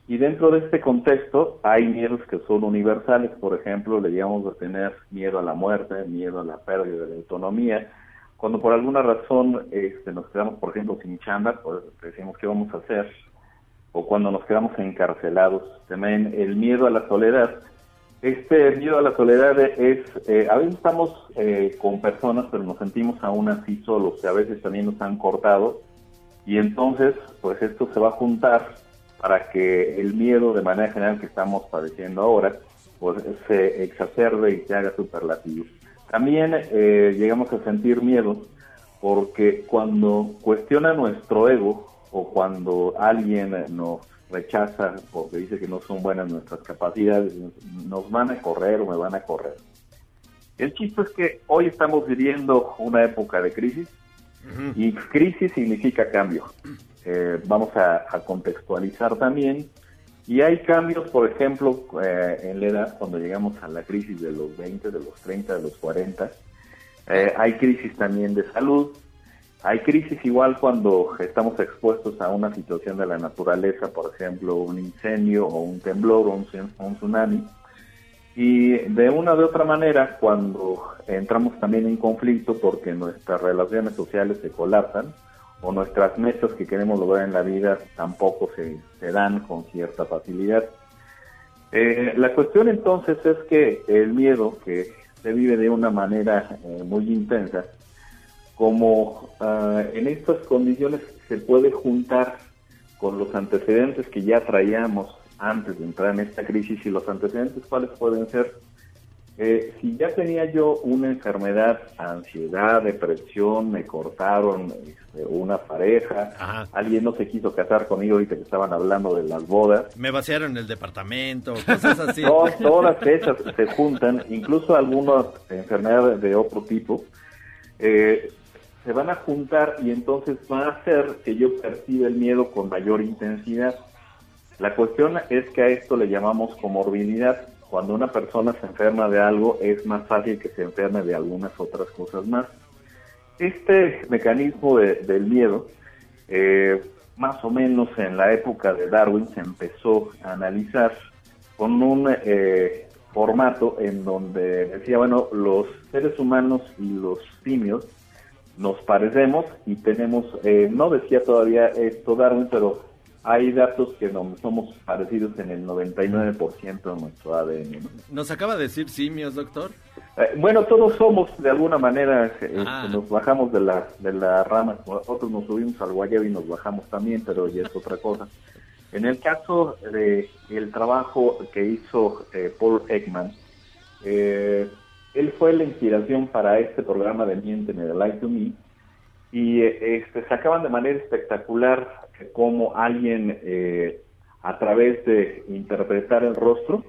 Y dentro de este contexto hay miedos que son universales, por ejemplo, le llamamos a tener miedo a la muerte, miedo a la pérdida de la autonomía, cuando por alguna razón este, nos quedamos, por ejemplo, sin chamba, pues decimos qué vamos a hacer, o cuando nos quedamos encarcelados, también el miedo a la soledad. Este miedo a la soledad es, eh, a veces estamos eh, con personas, pero nos sentimos aún así solos, a veces también nos han cortado, y entonces, pues esto se va a juntar para que el miedo de manera general que estamos padeciendo ahora, pues se exacerbe y se haga superlativo. También eh, llegamos a sentir miedo porque cuando cuestiona nuestro ego o cuando alguien nos rechaza porque dice que no son buenas nuestras capacidades, nos van a correr o me van a correr. El chiste es que hoy estamos viviendo una época de crisis y crisis significa cambio. Eh, vamos a, a contextualizar también y hay cambios, por ejemplo, eh, en la edad, cuando llegamos a la crisis de los 20, de los 30, de los 40. Eh, hay crisis también de salud. Hay crisis igual cuando estamos expuestos a una situación de la naturaleza, por ejemplo, un incendio o un temblor o un, tsun- un tsunami. Y de una de otra manera, cuando entramos también en conflicto porque nuestras relaciones sociales se colapsan, o nuestras metas que queremos lograr en la vida tampoco se, se dan con cierta facilidad. Eh, la cuestión entonces es que el miedo, que se vive de una manera eh, muy intensa, como ah, en estas condiciones se puede juntar con los antecedentes que ya traíamos antes de entrar en esta crisis y los antecedentes cuáles pueden ser. Eh, si ya tenía yo una enfermedad, ansiedad, depresión, me cortaron este, una pareja, alguien no se quiso casar conmigo ahorita que estaban hablando de las bodas, Me vaciaron el departamento, cosas así. no, todas esas se juntan, incluso algunas enfermedades de otro tipo, eh, se van a juntar y entonces va a hacer que yo perciba el miedo con mayor intensidad. La cuestión es que a esto le llamamos comorbilidad. Cuando una persona se enferma de algo, es más fácil que se enferme de algunas otras cosas más. Este mecanismo de- del miedo, eh, más o menos en la época de Darwin, se empezó a analizar con un eh, formato en donde decía, bueno, los seres humanos y los simios nos parecemos y tenemos, eh, no decía todavía esto Darwin, pero hay datos que no, somos parecidos en el 99% de nuestro ADN. ¿no? Nos acaba de decir simios, doctor. Eh, bueno, todos somos de alguna manera, eh, Ah. nos bajamos de la, de la rama, nosotros nos subimos al guayabo y nos bajamos también, pero ya es otra cosa. En el caso de el trabajo que hizo eh, Paul Ekman, eh, él fue la inspiración para este programa de Miénteme de Light to Me y eh, este, sacaban de manera espectacular eh, cómo alguien eh, a través de interpretar el rostro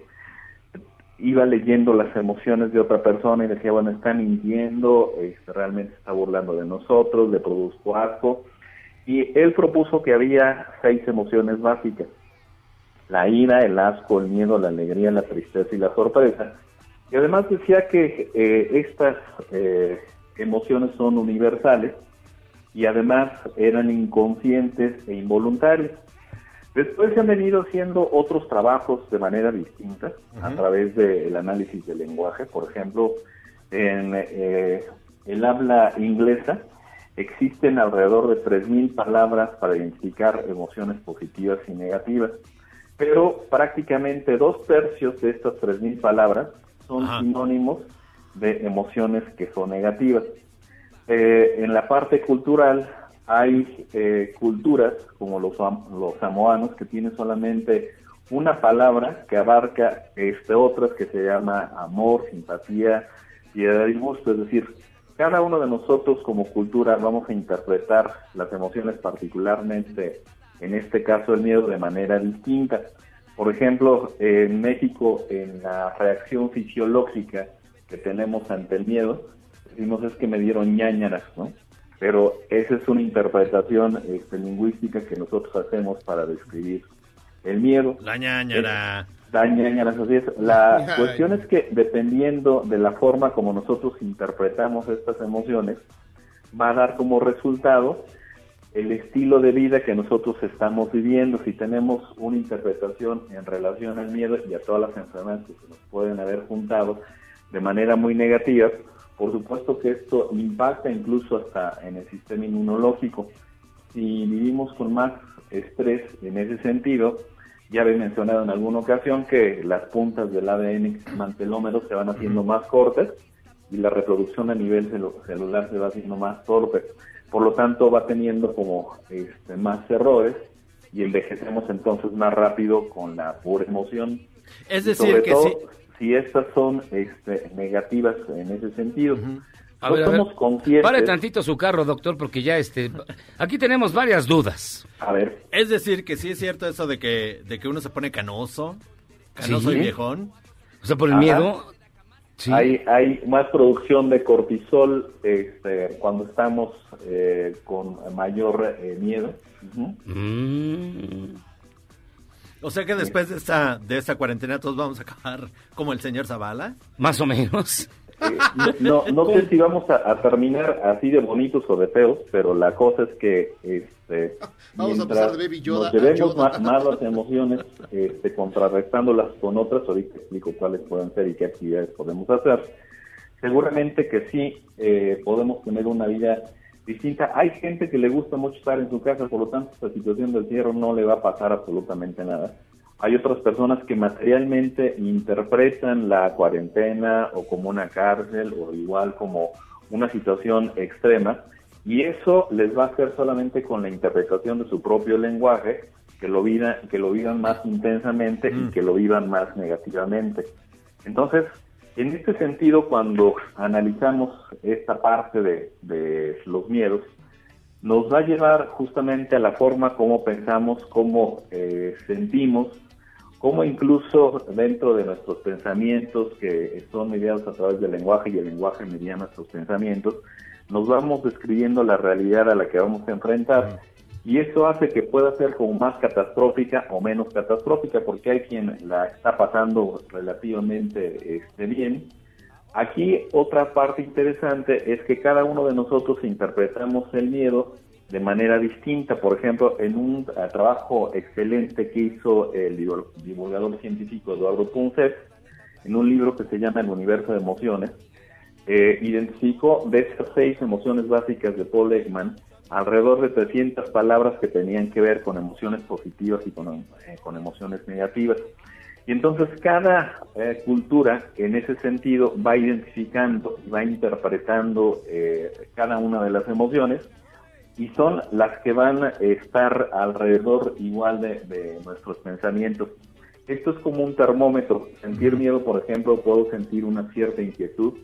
iba leyendo las emociones de otra persona y decía, bueno, está mintiendo, este, realmente está burlando de nosotros, le produzco asco. Y él propuso que había seis emociones básicas. La ira, el asco, el miedo, la alegría, la tristeza y la sorpresa. Y además decía que eh, estas eh, emociones son universales y además eran inconscientes e involuntarias. Después se han venido haciendo otros trabajos de manera distinta a través del análisis del lenguaje. Por ejemplo, en eh, el habla inglesa existen alrededor de 3.000 palabras para identificar emociones positivas y negativas, pero prácticamente dos tercios de estas 3.000 palabras son sinónimos de emociones que son negativas. Eh, en la parte cultural hay eh, culturas como los, los samoanos que tienen solamente una palabra que abarca este, otras que se llama amor, simpatía, piedad y gusto. Es decir, cada uno de nosotros como cultura vamos a interpretar las emociones particularmente, en este caso el miedo, de manera distinta. Por ejemplo, en México, en la reacción fisiológica que tenemos ante el miedo, decimos es que me dieron ñañaras, ¿no? pero esa es una interpretación este, lingüística que nosotros hacemos para describir el miedo. La ñañara. La ñañara, así es. La cuestión es que dependiendo de la forma como nosotros interpretamos estas emociones, va a dar como resultado el estilo de vida que nosotros estamos viviendo. Si tenemos una interpretación en relación al miedo y a todas las enfermedades que se nos pueden haber juntado de manera muy negativa, por supuesto que esto impacta incluso hasta en el sistema inmunológico. Si vivimos con más estrés en ese sentido, ya había mencionado en alguna ocasión que las puntas del ADN mantelómero se van haciendo más cortas y la reproducción a nivel celular se va haciendo más torpe. Por lo tanto, va teniendo como este, más errores y envejecemos entonces más rápido con la pura emoción. Es decir, que si estas son este, negativas en ese sentido. A ver, Pare tantito su carro, doctor, porque ya este... Aquí tenemos varias dudas. A ver. Es decir, que sí es cierto eso de que, de que uno se pone canoso, canoso y viejón. O sea, por el miedo. Hay, hay más producción de cortisol este, cuando estamos eh, con mayor eh, miedo. O sea que después de esta, de esta cuarentena todos vamos a acabar como el señor Zavala. Más o menos. Eh, no, no sé si vamos a, terminar así de bonitos o de feos, pero la cosa es que este, vamos a pasar de Baby Yoda nos llevemos más, las emociones, este, contrarrestándolas con otras, ahorita explico cuáles pueden ser y qué actividades podemos hacer. Seguramente que sí eh, podemos tener una vida distinta. Hay gente que le gusta mucho estar en su casa, por lo tanto, esta situación del cierre no le va a pasar absolutamente nada. Hay otras personas que materialmente interpretan la cuarentena o como una cárcel o igual como una situación extrema y eso les va a hacer solamente con la interpretación de su propio lenguaje que lo vivan, que lo vivan más intensamente y mm. que lo vivan más negativamente. Entonces, en este sentido, cuando analizamos esta parte de, los miedos, nos va a llevar justamente a la forma como pensamos, cómo eh, sentimos, cómo incluso dentro de nuestros pensamientos, que son mediados a través del lenguaje y el lenguaje media nuestros pensamientos, nos vamos describiendo la realidad a la que vamos a enfrentar y eso hace que pueda ser como más catastrófica o menos catastrófica porque hay quien la está pasando relativamente este, bien. Aquí otra parte interesante es que cada uno de nosotros interpretamos el miedo de manera distinta. Por ejemplo, en un trabajo excelente que hizo el divulgador científico Eduardo Punset, en un libro que se llama El universo de emociones, eh, identificó de esas seis emociones básicas de Paul Ekman, alrededor de 300 palabras que tenían que ver con emociones positivas y con, eh, con emociones negativas. Y entonces cada eh, cultura en ese sentido va identificando, va interpretando eh, cada una de las emociones y son las que van a estar alrededor igual de, nuestros pensamientos. Esto es como un termómetro. Sentir miedo, por ejemplo, puedo sentir una cierta inquietud,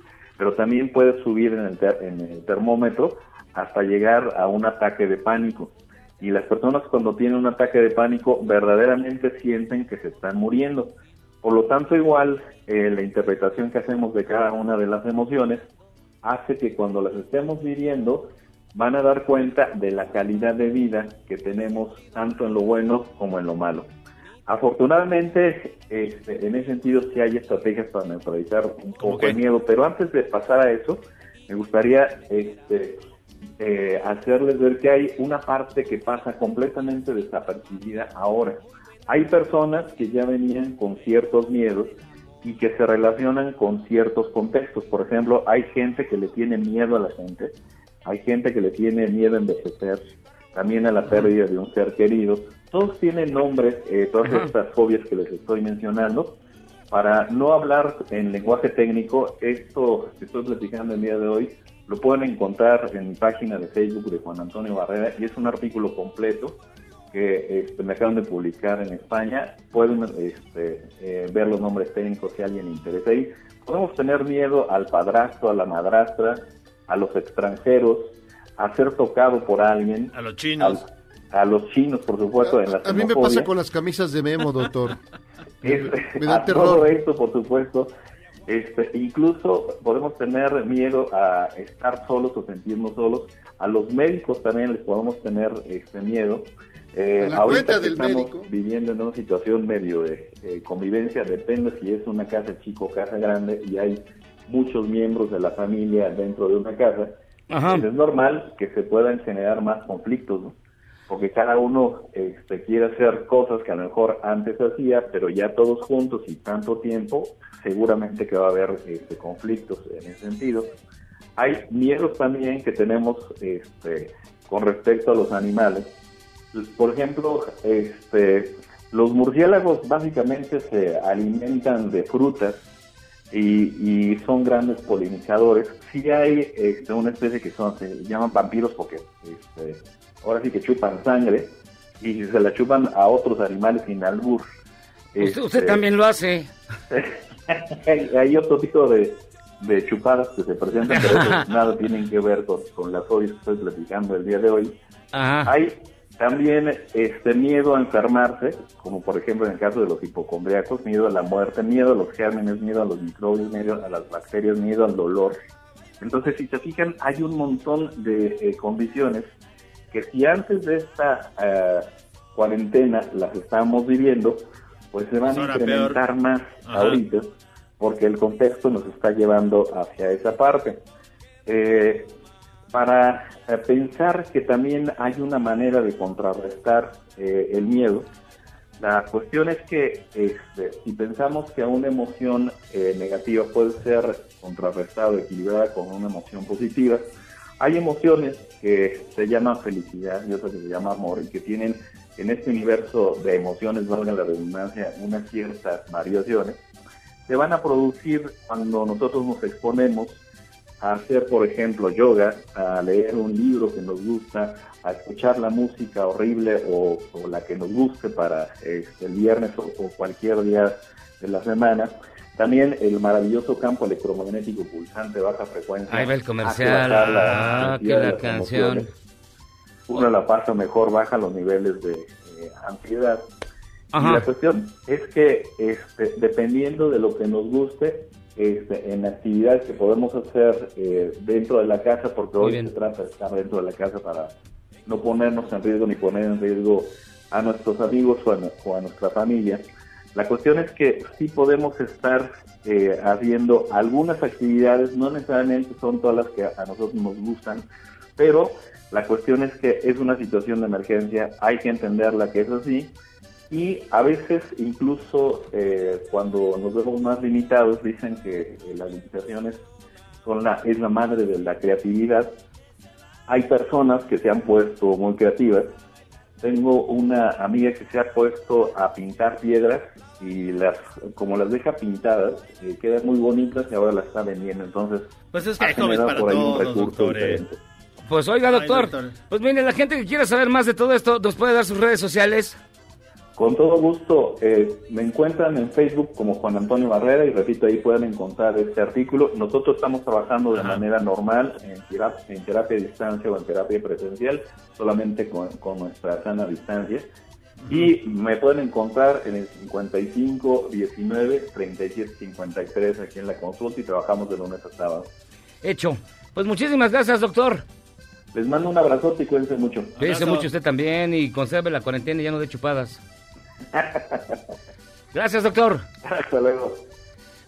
pero también puede subir en el, en el termómetro hasta llegar a un ataque de pánico. Y las personas cuando tienen un ataque de pánico verdaderamente sienten que se están muriendo. Por lo tanto, igual eh, la interpretación que hacemos de cada una de las emociones hace que cuando las estemos viviendo van a dar cuenta de la calidad de vida que tenemos tanto en lo bueno como en lo malo. Afortunadamente, este, en ese sentido sí hay estrategias para neutralizar un poco el miedo, pero antes de pasar a eso, me gustaría este, eh, hacerles ver que hay una parte que pasa completamente desapercibida ahora. Hay personas que ya venían con ciertos miedos y que se relacionan con ciertos contextos. Por ejemplo, hay gente que le tiene miedo a la gente, hay gente que le tiene miedo a envejecer, también a la pérdida de un ser querido. Todos tienen nombres, eh, todas estas fobias que les estoy mencionando. Para no hablar en lenguaje técnico, esto que estoy platicando el día de hoy lo pueden encontrar en mi página de Facebook de Juan Antonio Barrera y es un artículo completo que este, me acaban de publicar en España. Pueden este, eh, ver los nombres técnicos si alguien interesa ahí. Podemos tener miedo al padrastro, a la madrastra, a los extranjeros, a ser tocado por alguien. A los chinos. A, los chinos, por supuesto. En la A mí me pasa con las camisas de Memo, doctor. Es- me da a terror. todo esto, por supuesto. Este, incluso podemos tener miedo a estar solos o sentirnos solos. A los médicos también les podemos tener este miedo. Eh, A la ahorita del estamos médico. viviendo en una situación medio de eh, convivencia, depende si es una casa chico o casa grande y hay muchos miembros de la familia dentro de una casa, Ajá. pues es normal que se puedan generar más conflictos, ¿no? Porque cada uno este, quiere hacer cosas que a lo mejor antes hacía, pero ya todos juntos y tanto tiempo, seguramente que va a haber este, conflictos en ese sentido. Hay miedos también que tenemos este, con respecto a los animales. Por ejemplo, este, los murciélagos básicamente se alimentan de frutas y, y son grandes polinizadores. Sí hay este, una especie que son, se llaman vampiros porque este, ahora sí que chupan sangre y se la chupan a otros animales sin albur. Usted, usted Este, también lo hace. hay, hay otro tipo de, de chupadas que se presentan, pero nada tienen que ver con, con las fobias que estoy platicando el día de hoy. Ajá. Hay también este miedo a enfermarse, como por ejemplo en el caso de los hipocondriacos, miedo a la muerte, miedo a los gérmenes, miedo a los microbios, miedo a las bacterias, miedo al dolor. Entonces, si se fijan, hay un montón de eh, condiciones que si antes de esta eh, cuarentena las estábamos viviendo, pues se van a incrementar peor. más Ajá. ahorita, porque el contexto nos está llevando hacia esa parte. Eh, para eh, pensar que también hay una manera de contrarrestar eh, el miedo, la cuestión es que este, si pensamos que una emoción eh, negativa puede ser contrarrestada o equilibrada con una emoción positiva, hay emociones que se llaman felicidad y otras que se llaman amor y que tienen en este universo de emociones, valga la redundancia, unas ciertas variaciones, se van a producir cuando nosotros nos exponemos a hacer, por ejemplo, yoga, a leer un libro que nos gusta, a escuchar la música horrible o, la que nos guste para este, el viernes o cualquier día de la semana. También el maravilloso campo electromagnético pulsante baja frecuencia. Ahí va el comercial. la Ah, que la canción. emociones. Uno la pasa mejor, baja los niveles de eh, ansiedad. Ajá. Y la cuestión es que este, dependiendo de lo que nos guste, este, en actividades que podemos hacer eh, dentro de la casa, porque Muy hoy bien. se trata de estar dentro de la casa para no ponernos en riesgo ni poner en riesgo a nuestros amigos o a, nu- o a nuestra familia. La cuestión es que sí podemos estar eh, haciendo algunas actividades, no necesariamente son todas las que a nosotros nos gustan, pero la cuestión es que es una situación de emergencia, hay que entenderla que es así, y a veces incluso eh, cuando nos vemos más limitados dicen que eh, las limitaciones son la, es la madre de la creatividad. Hay personas que se han puesto muy creativas. Tengo una amiga que se ha puesto a pintar piedras y las como las deja pintadas eh, quedan muy bonitas y ahora las está vendiendo. Entonces, Pues es que ha hay generado para por ahí un todos, recurso doctores. diferente. Pues oiga, doctor. Ay, doctor. Pues mire, la gente que quiera saber más de todo esto, ¿nos puede dar sus redes sociales? Con todo gusto, eh, me encuentran en Facebook como Juan Antonio Barrera y repito, ahí pueden encontrar este artículo. Nosotros estamos trabajando de Ajá. manera normal en terapia, en terapia a distancia o en terapia presencial, solamente con, con nuestra sana distancia. Y me pueden encontrar en el 55 19 37 53 aquí en la consulta y trabajamos de lunes a sábado. Hecho. Pues muchísimas gracias, doctor. Les mando un abrazote y cuídense mucho. Abrazo. mucho usted también y conserve la cuarentena y ya no de chupadas. Gracias, doctor. Hasta luego.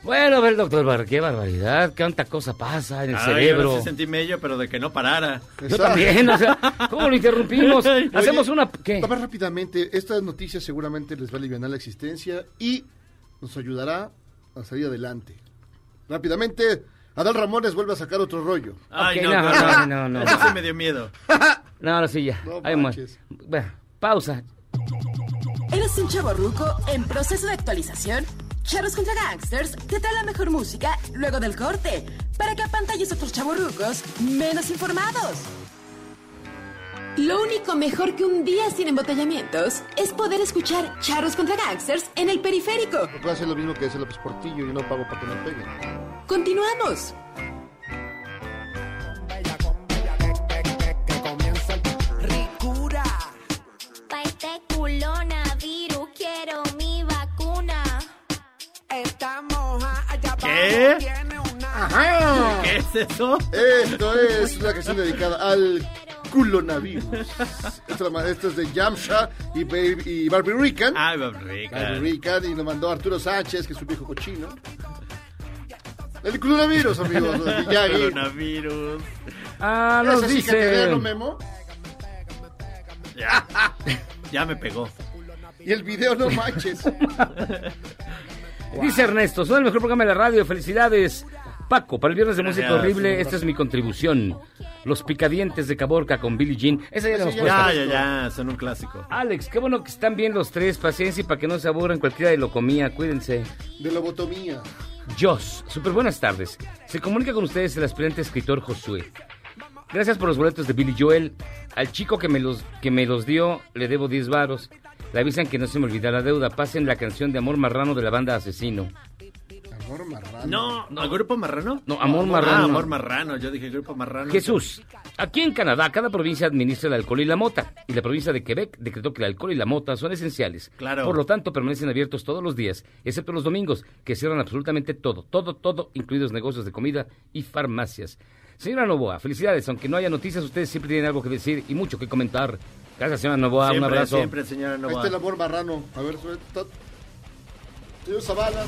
Bueno, a ver, doctor Bar, qué barbaridad, cuánta cosa pasa en el Ay, cerebro. ahora sí sentí mello, pero de que no parara. Yo también, o sea, ¿cómo lo interrumpimos? Hacemos una... ¿Qué? Vamos rápidamente. Esta noticia seguramente les va a aliviar la existencia y nos ayudará a salir adelante. Rápidamente, Adal Ramones vuelve a sacar otro rollo. Ay, Ok, no, no, no, no, no, no. Eso sí me dio miedo. No, ahora sí ya. No Ahí mu- manches. Bueno, pausa. ¿Eres un chavo ruco en proceso de actualización? Charros contra Gangsters te trae la mejor música luego del corte para que apantalles a otros chavorrucos menos informados. Lo único mejor que un día sin embotellamientos es poder escuchar Charros contra Gangsters en el periférico. Puede hacer lo mismo que hace López Portillo y no pago para que me peguen. Continuamos. Ricura. Pa' este quiero mi vacuna. Estamos allá ¿Qué? Ajá. ¿Qué es eso? Esto es una canción dedicada al culonavirus. Esta, esta es de Yamsha y, Baby- y Barbie Rican. Ay, rica. Barbie Rican y lo mandó Arturo Sánchez, que es un viejo cochino. El coronavirus, amigos. Miyagi. Coronavirus. Ah, nos sí que te dice... vea, ¿no, Memo? Ya. Ya me pegó. Y el video, no manches. Dice Ernesto, son el mejor programa de la radio, felicidades. Paco, para el viernes de música horrible, esta es mi contribución. Los picadientes de Caborca con Billie Jean. Esa ya la hemos puesto. Ya, ya, ya. Son un clásico. Alex, qué bueno que están bien los tres. Paciencia y para que no se aburran cualquiera de lo comía. Cuídense. De lobotomía. Jos, súper buenas tardes. Se comunica con ustedes el aspirante escritor Josué. Gracias por los boletos de Billy Joel. Al chico que me los, que me los dio le debo 10 varos. Le avisan que no se me olvida la deuda. Pasen la canción de Amor Marrano de la banda Asesino. Amor marrano. No, ¿al grupo marrano? No, Amor Ah, Marrano. amor marrano. Yo dije grupo marrano. Jesús, aquí en Canadá cada provincia administra el alcohol y la mota, y la provincia de Quebec decretó que el alcohol y la mota son esenciales. Claro. Por lo tanto, permanecen abiertos todos los días, excepto los domingos, que cierran absolutamente todo, todo, todo, incluidos negocios de comida y farmacias. Señora Novoa, felicidades, aunque no haya noticias, ustedes siempre tienen algo que decir y mucho que comentar. Gracias, señora Novoa, Siempre, un abrazo. siempre, señora Ahí Nova. está el amor marrano. A ver, suelta. Señor Zavala.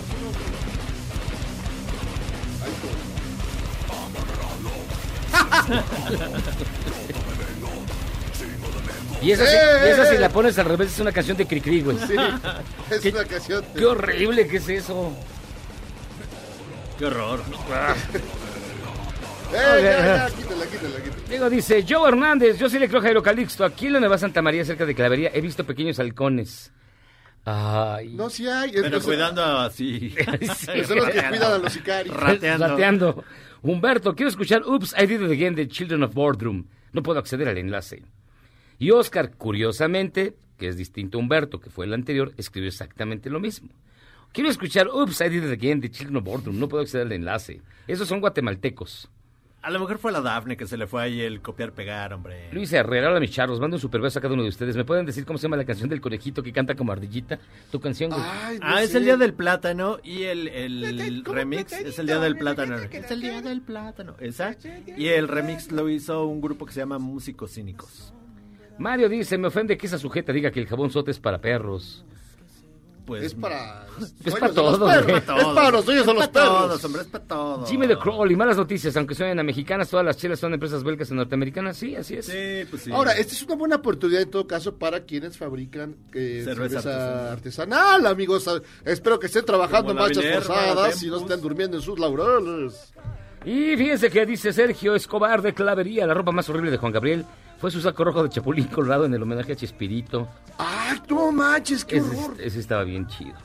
Y esa, sí- ¡Eh, esa si eh! la pones al revés es una canción de Cricri, güey. Sí, es una canción. Qué horrible que es eso. Qué horror. ¡Eh, ya, ya! Quítala, quítala, quítala. Diego dice, Joe Hernández, yo sí le creo a Jairo Calixto. Aquí en la Nueva Santa María, cerca de Clavería, he visto pequeños halcones. Ay. No, sí hay. Pero es- cuidando así. Son los que cuidan a los sicarios. Rateando. Rateando. Humberto, quiero escuchar Oops, I Did It Again de Children of Boardroom. No puedo acceder al enlace. Y Oscar, curiosamente, que es distinto a Humberto, que fue el anterior, escribió exactamente lo mismo. Quiero escuchar Oops, I Did It Again de Children of Boardroom. No puedo acceder al enlace. Esos son guatemaltecos. A lo mejor fue la Dafne que se le fue ahí el copiar-pegar, hombre. Luis Herrera, hola mis charros, mando un super beso a cada uno de ustedes. ¿Me pueden decir cómo se llama la canción del conejito que canta como ardillita? Tu canción, güey. Ay, no Ah, es el día del plátano y el, el remix es el día del plátano. Es el día del plátano, exacto. Y el remix lo hizo un grupo que se llama Músicos Cínicos. Mario dice, me ofende que esa sujeta diga que el jabón sote es para perros. Pues Es para. Es para de los todo, perros. güey. Es para los sueños de los perros. todos, hombre, es para todos. Jimmy de Crowley, malas noticias, aunque suenen a mexicanas, todas las chelas son empresas belgas y norteamericanas, sí, así es. Sí, pues sí. Ahora, esta es una buena oportunidad en todo caso para quienes fabrican eh, Cerveza cerveza, artesanal, amigos. Espero que estén trabajando en marchas forzadas y no estén durmiendo en sus laureles. Y fíjense que dice Sergio Escobar de Clavería, la ropa más horrible de Juan Gabriel fue su saco rojo de Chapulín Colorado en el homenaje a Chespirito. ¡Ay, no manches, qué Ese, horror! ese estaba bien chido.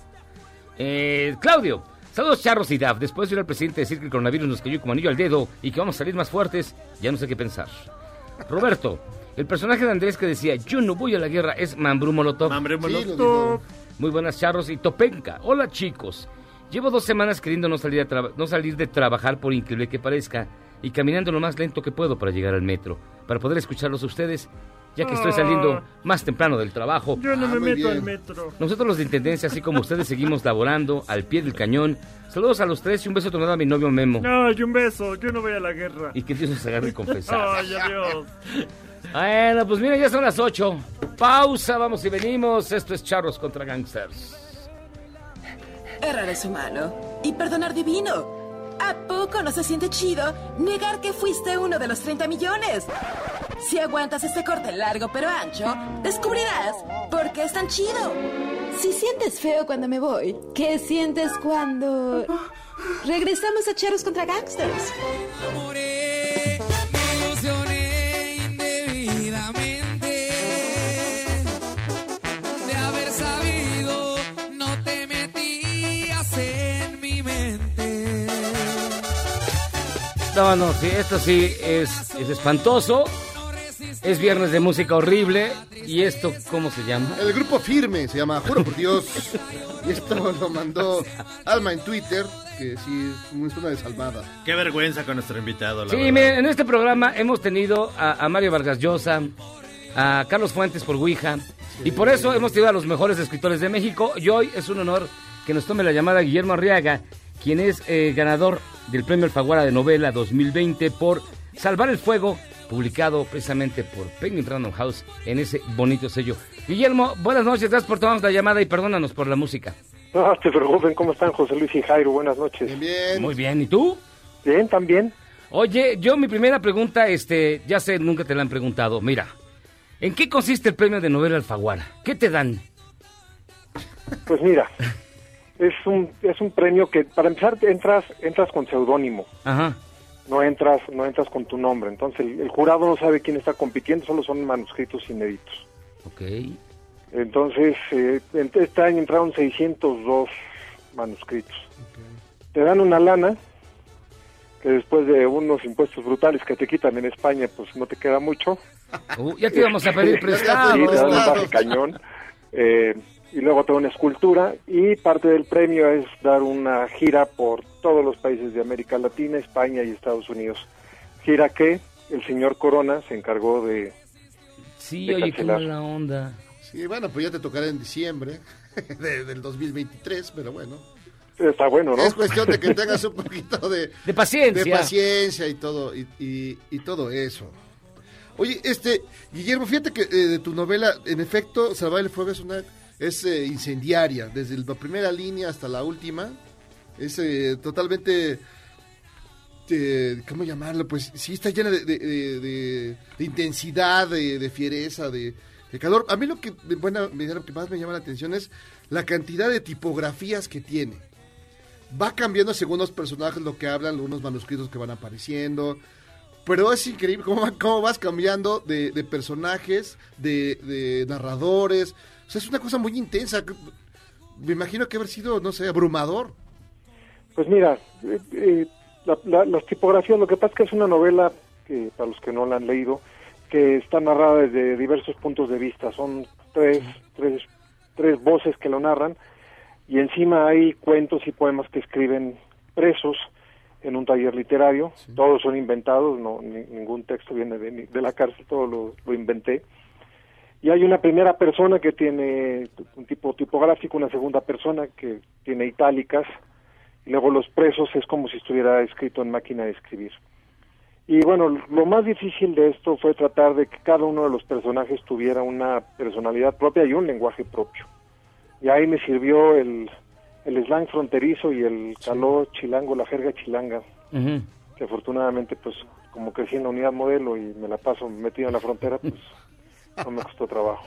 Eh, Claudio, saludos charros y Daf. Después de oír al presidente decir que el coronavirus nos cayó como anillo al dedo y que vamos a salir más fuertes, ya no sé qué pensar. Roberto, el personaje de Andrés que decía yo no voy a la guerra es Mambrú Molotov. Lo Molotov. Muy buenas charros y Topenka. Hola chicos. Llevo dos semanas queriendo no salir, a no salir de trabajar por increíble que parezca y caminando lo más lento que puedo para llegar al metro, para poder escucharlos a ustedes, ya que estoy saliendo más temprano del trabajo. Yo no Ah, me meto bien. al metro. Nosotros los de Intendencia, así como ustedes, seguimos laborando al pie del cañón. Saludos a los tres y un beso tornado a mi novio Memo. Ay, un beso. Yo no voy a la guerra. Y que Dios nos agarre confesar. Ay, adiós. Bueno, pues mira, ya son las 8. Pausa, vamos y venimos. Esto es Charros contra Gangsters. Errar es humano y perdonar divino. ¿A poco no se siente chido negar que fuiste uno de los 30 millones? Si aguantas este corte largo pero ancho, descubrirás por qué es tan chido. Si sientes feo cuando me voy, ¿qué sientes cuando regresamos a Charros contra Gangsters? No, no, sí, esto sí es, es espantoso. Es viernes de música horrible. ¿Y esto cómo se llama? El grupo firme se llama Juro por Dios. Y esto lo mandó Alma en Twitter, que sí es una desalmada. Qué vergüenza con nuestro invitado, la Sí, verdad. miren, en este programa hemos tenido a, a Mario Vargas Llosa, a Carlos Fuentes por Ouija, y por eso hemos tenido a los mejores escritores de México. Y hoy es un honor que nos tome la llamada Guillermo Arriaga, quien es eh, ganador del Premio Alfaguara de Novela 2020 por Salvar el Fuego, publicado precisamente por Penguin Random House en ese bonito sello. Guillermo, buenas noches, gracias por tomarnos la llamada y perdónanos por la música. No, te preocupen, ¿cómo están José Luis y Jairo? Buenas noches. Bien. Muy bien, ¿y tú? Bien, también. Oye, yo mi primera pregunta, este, ya sé, nunca te la han preguntado. Mira, ¿en qué consiste el premio de novela Alfaguara? ¿Qué te dan? Pues mira, es un, es un premio que, para empezar, entras, entras con seudónimo. Ajá. No entras, no entras con tu nombre. Entonces, el, el jurado no sabe quién está compitiendo, solo son manuscritos inéditos. Ok. Entonces, eh, este año entraron 602 manuscritos. Te dan una lana que después de unos impuestos brutales que te quitan en España, pues no te queda mucho. Uh, ya te íbamos a pedir prestado. Sí, te dan un cañón. Eh, y luego te da una escultura. Y parte del premio es dar una gira por todos los países de América Latina, España y Estados Unidos. Gira que el señor Corona se encargó de, Sí, de oye, qué mala onda. Sí, bueno, pues ya te tocará en diciembre de- del 2023, pero bueno. Está bueno, ¿no? Es cuestión de que tengas un poquito de, De paciencia. de paciencia y todo, y, y- y todo eso. Oye, este, Guillermo, fíjate que eh, de tu novela, en efecto, Salvar el Fuego es una es eh, incendiaria, desde la primera línea hasta la última. Es eh, totalmente, eh, ¿cómo llamarlo? Pues sí, está llena de, intensidad, de, fiereza, de, calor. A mí lo que, bueno, lo que más me llama la atención es la cantidad de tipografías que tiene va cambiando según los personajes lo que hablan, algunos manuscritos que van apareciendo. Pero es increíble cómo, cómo vas cambiando de, personajes, de narradores. O sea, es una cosa muy intensa. Me imagino que haber sido, no sé, abrumador. Pues mira, eh, eh, la- la- las tipografías, lo que pasa es que es una novela, que para los que no la han leído, que está narrada desde diversos puntos de vista. Son tres, tres, tres voces que lo narran y encima hay cuentos y poemas que escriben presos en un taller literario. Todos son inventados, no ni- ningún texto viene de, de la cárcel, todo lo, lo inventé. Y hay una primera persona que tiene un tipo tipográfico, una segunda persona que tiene itálicas, y luego los presos es como si estuviera escrito en máquina de escribir. Y bueno, lo más difícil de esto fue tratar de que cada uno de los personajes tuviera una personalidad propia y un lenguaje propio. Y ahí me sirvió el, el slang fronterizo y el caló chilango, la jerga chilanga, que afortunadamente pues como crecí en la unidad modelo y me la paso metido en la frontera, pues no me costó trabajo.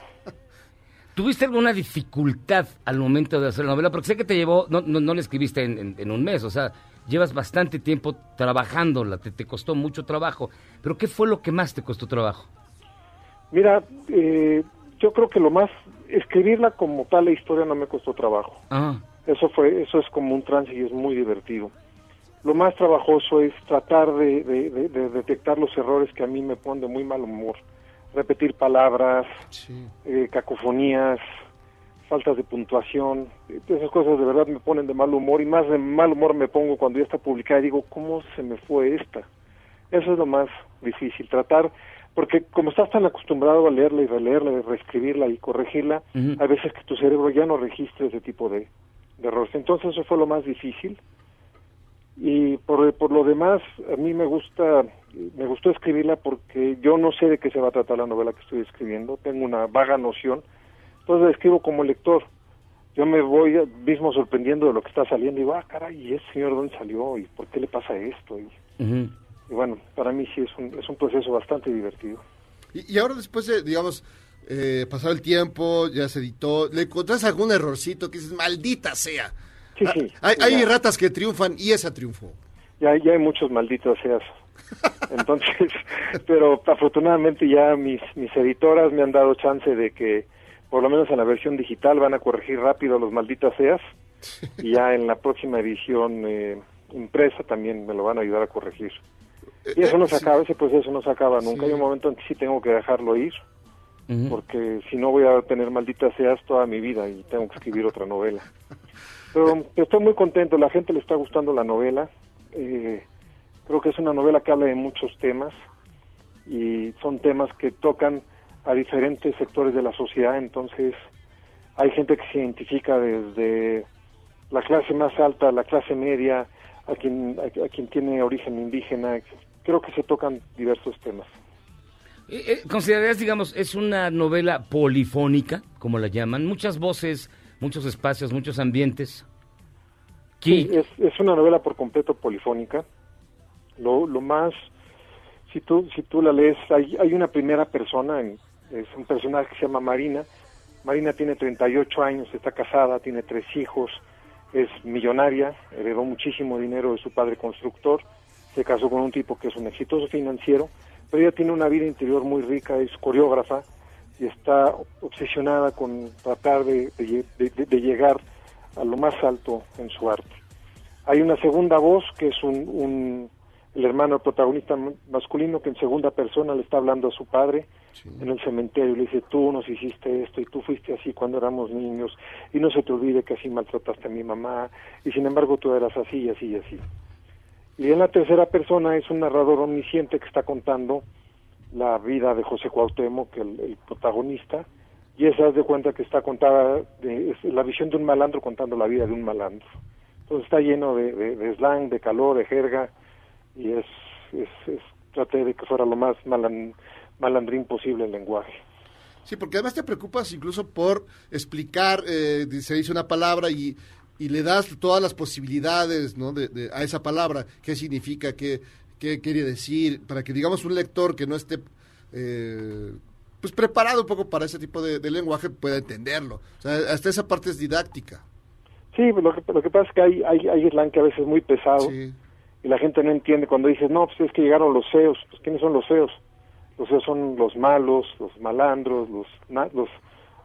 ¿Tuviste alguna dificultad al momento de hacer la novela? Porque sé que te llevó, no, no, no la escribiste en, en- en un mes, o sea, llevas bastante tiempo trabajándola, te, te costó mucho trabajo. Pero ¿qué fue lo que más te costó trabajo? Mira, eh, yo creo que lo más, escribirla como tal la historia no me costó trabajo. Ah, Eso fue, eso es como un trance y es muy divertido. Lo más trabajoso es tratar de, de- de- de detectar los errores que a mí me ponen de muy mal humor. Repetir palabras, eh, cacofonías, faltas de puntuación. Esas cosas de verdad me ponen de mal humor y más de mal humor me pongo cuando ya está publicada y digo, ¿cómo se me fue esta? Eso es lo más difícil, tratar, porque como estás tan acostumbrado a leerla y releerla, y reescribirla y corregirla, Ujú. hay veces que tu cerebro ya no registra ese tipo de, de errores. Entonces eso fue lo más difícil. Y por, por lo demás, a mí me gusta, me gustó escribirla porque yo no sé de qué se va a tratar la novela que estoy escribiendo, tengo una vaga noción, entonces la escribo como lector. yo me voy mismo sorprendiendo de lo que está saliendo y digo, ah, caray, ¿y ese señor dónde salió? ¿Y por qué le pasa esto? Y, bueno, para mí sí es un, es un proceso bastante divertido. Y, y ahora después de, digamos, eh, pasar el tiempo, ya se editó, ¿le encontrás algún errorcito que dices, maldita sea? Sí, Ah, sí. Hay, hay ratas que triunfan y esa triunfó. Ya, ya hay muchos malditos seas. Entonces, pero afortunadamente ya mis, mis editoras me han dado chance de que, por lo menos en la versión digital, van a corregir rápido los malditas seas. Y ya en la próxima edición eh, impresa también me lo van a ayudar a corregir. Y eso no se acaba, ese proceso no se acaba nunca. Hay un momento en que sí tengo que dejarlo ir, porque si no voy a tener malditas seas toda mi vida y tengo que escribir otra novela. Pero estoy muy contento, la gente le está gustando la novela. Eh, creo que es una novela que habla de muchos temas y son temas que tocan a diferentes sectores de la sociedad, entonces hay gente que se identifica desde la clase más alta, la clase media, a quien, a, a quien tiene origen indígena, creo que se tocan diversos temas. Eh, eh, ¿Considerarías, digamos, es una novela polifónica, como la llaman? Muchas voces, muchos espacios, muchos ambientes. Sí, es, es una novela por completo polifónica. Lo, lo más, si tú, si tú la lees, hay, hay una primera persona, en- es un personaje que se llama Marina. Marina tiene 38 años, está casada, tiene tres hijos, es millonaria, heredó muchísimo dinero de su padre constructor, se casó con un tipo que es un exitoso financiero, pero ella tiene una vida interior muy rica, es coreógrafa y está obsesionada con tratar de, de lle- de- de- de llegar a lo más alto en su arte. Hay una segunda voz que es un, un- el hermano protagonista masculino que en segunda persona le está hablando a su padre en el cementerio y le dice tú nos hiciste esto y tú fuiste así cuando éramos niños y no se te olvide que así maltrataste a mi mamá y sin embargo tú eras así y así y así. Y en la tercera persona es un narrador omnisciente que está contando la vida de José Cuauhtémoc, el, el protagonista, y esa es de cuenta que está contada, de, es la visión de un malandro contando la vida de un malandro. Entonces está lleno de, de- de slang, de calor, de jerga, y es, es, es- traté de que fuera lo más malan- malandrín posible el lenguaje. Sí, porque además te preocupas incluso por explicar, eh, se dice una palabra y, y le das todas las posibilidades ¿no? de, de- a esa palabra, qué significa, qué, qué quiere decir, para que digamos un lector que no esté eh, pues preparado un poco para ese tipo de, de lenguaje pueda entenderlo. O sea, hasta esa parte es didáctica. Sí, pues lo que, lo que pasa es que hay, hay, hay slang que a veces es muy pesado y la gente no entiende cuando dices, no, pues es que llegaron los feos. Pues ¿quiénes son los feos? Los feos son los malos, los malandros, los na- los,